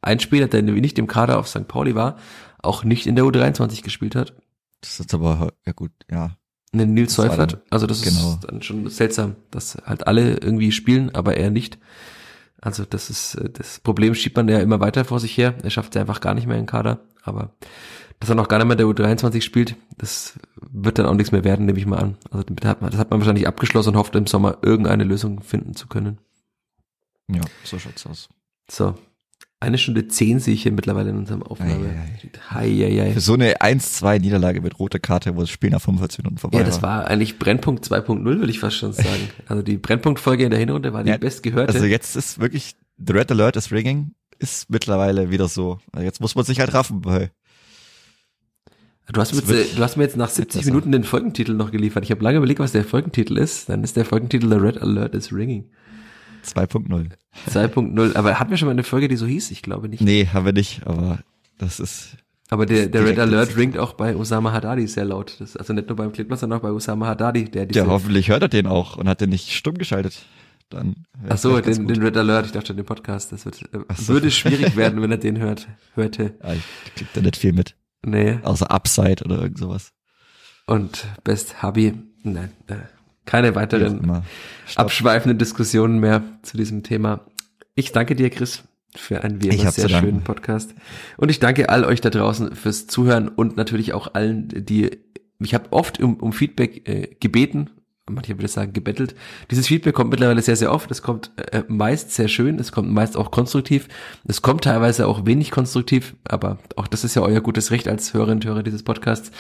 ein Spieler, der nicht im Kader auf St. Pauli war, auch nicht in der U23 gespielt hat. Das ist aber, ja gut, ja. Ne, Nils Seufert. Also das genau. ist dann schon seltsam, dass halt alle irgendwie spielen, aber er nicht. Also das ist das Problem schiebt man ja immer weiter vor sich her. Er schafft es einfach gar nicht mehr in den Kader. Aber dass er noch gar nicht mehr der U23 spielt, das wird dann auch nichts mehr werden, nehme ich mal an. Also damit hat man, das hat man wahrscheinlich abgeschlossen und hofft im Sommer irgendeine Lösung finden zu können. Ja, so schaut's aus. So. Eine Stunde zehn sehe ich hier mittlerweile in unserem Aufnahme. Hei, hei, hei. Für so eine 1-2 Niederlage mit roter Karte, wo das Spiel nach 45 Minuten vorbei Ja, das war eigentlich Brennpunkt 2.0, würde ich fast schon sagen. Also die Brennpunkt-Folge in der Hinrunde war die Ja, bestgehörte. Also jetzt ist wirklich, the Red Alert is ringing, ist mittlerweile wieder so. Also Jetzt muss man sich halt raffen, weil du, hast mir jetzt, du hast mir jetzt nach 70 besser. Minuten den Folgentitel noch geliefert. Ich habe lange überlegt, was der Folgentitel ist. Dann ist der Folgentitel The Red Alert is Ringing. 2.0. 2.0. Aber hatten wir schon mal eine Folge, die so hieß? Ich glaube nicht. Nee, haben wir nicht, aber das ist, Aber der, der Red Alert ringt auch bei Osama Haddadi sehr laut. Das, also nicht nur beim Klippmann, sondern auch bei Osama Haddadi, der diese, ja, hoffentlich hört er den auch und hat den nicht stumm geschaltet. Dann. Ach so, den, den Red Alert, ich dachte den Podcast, das wird, äh, so. würde schwierig werden, wenn er den hört, hörte. Ah, ich krieg da nicht viel mit. Nee. Außer Upside oder irgend sowas. Und Best Hobby, nein, äh, keine weiteren abschweifenden Diskussionen mehr zu diesem Thema. Ich danke dir, Chris, für einen wie Ich immer hab sehr schönen Podcast. Und ich danke all euch da draußen fürs Zuhören und natürlich auch allen, die, ich habe oft um, um Feedback äh, gebeten, manche würde sagen gebettelt. Dieses Feedback kommt mittlerweile sehr, sehr oft. Es kommt äh, meist sehr schön, es kommt meist auch konstruktiv. Es kommt teilweise auch wenig konstruktiv, aber auch das ist ja euer gutes Recht als Hörerinnen und Hörer dieses Podcasts.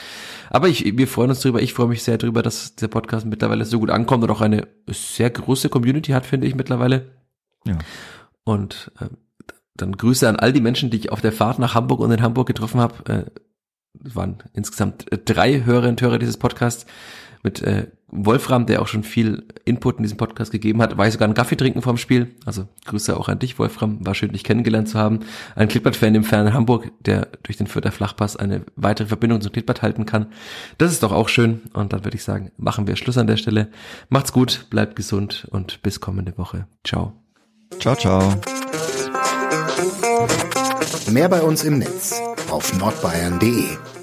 Aber ich, wir freuen uns drüber. Ich freue mich sehr drüber, dass der Podcast mittlerweile so gut ankommt und auch eine sehr große Community hat, finde ich mittlerweile. Ja. Und äh, dann Grüße an all die Menschen, die ich auf der Fahrt nach Hamburg und in Hamburg getroffen habe. Äh, es waren insgesamt drei Hörerinnen und Hörer dieses Podcasts mit äh, Wolfram, der auch schon viel Input in diesem Podcast gegeben hat. War ich sogar einen Kaffee trinken vorm Spiel. Also Grüße auch an dich, Wolfram. War schön, dich kennengelernt zu haben. Ein Klippert-Fan im fernen Hamburg, der durch den Fürther Flachpass eine weitere Verbindung zum Klippert halten kann. Das ist doch auch schön. Und dann würde ich sagen, machen wir Schluss an der Stelle. Macht's gut, bleibt gesund und bis kommende Woche. Ciao. Ciao, ciao. Mehr bei uns im Netz auf nordbayern.de.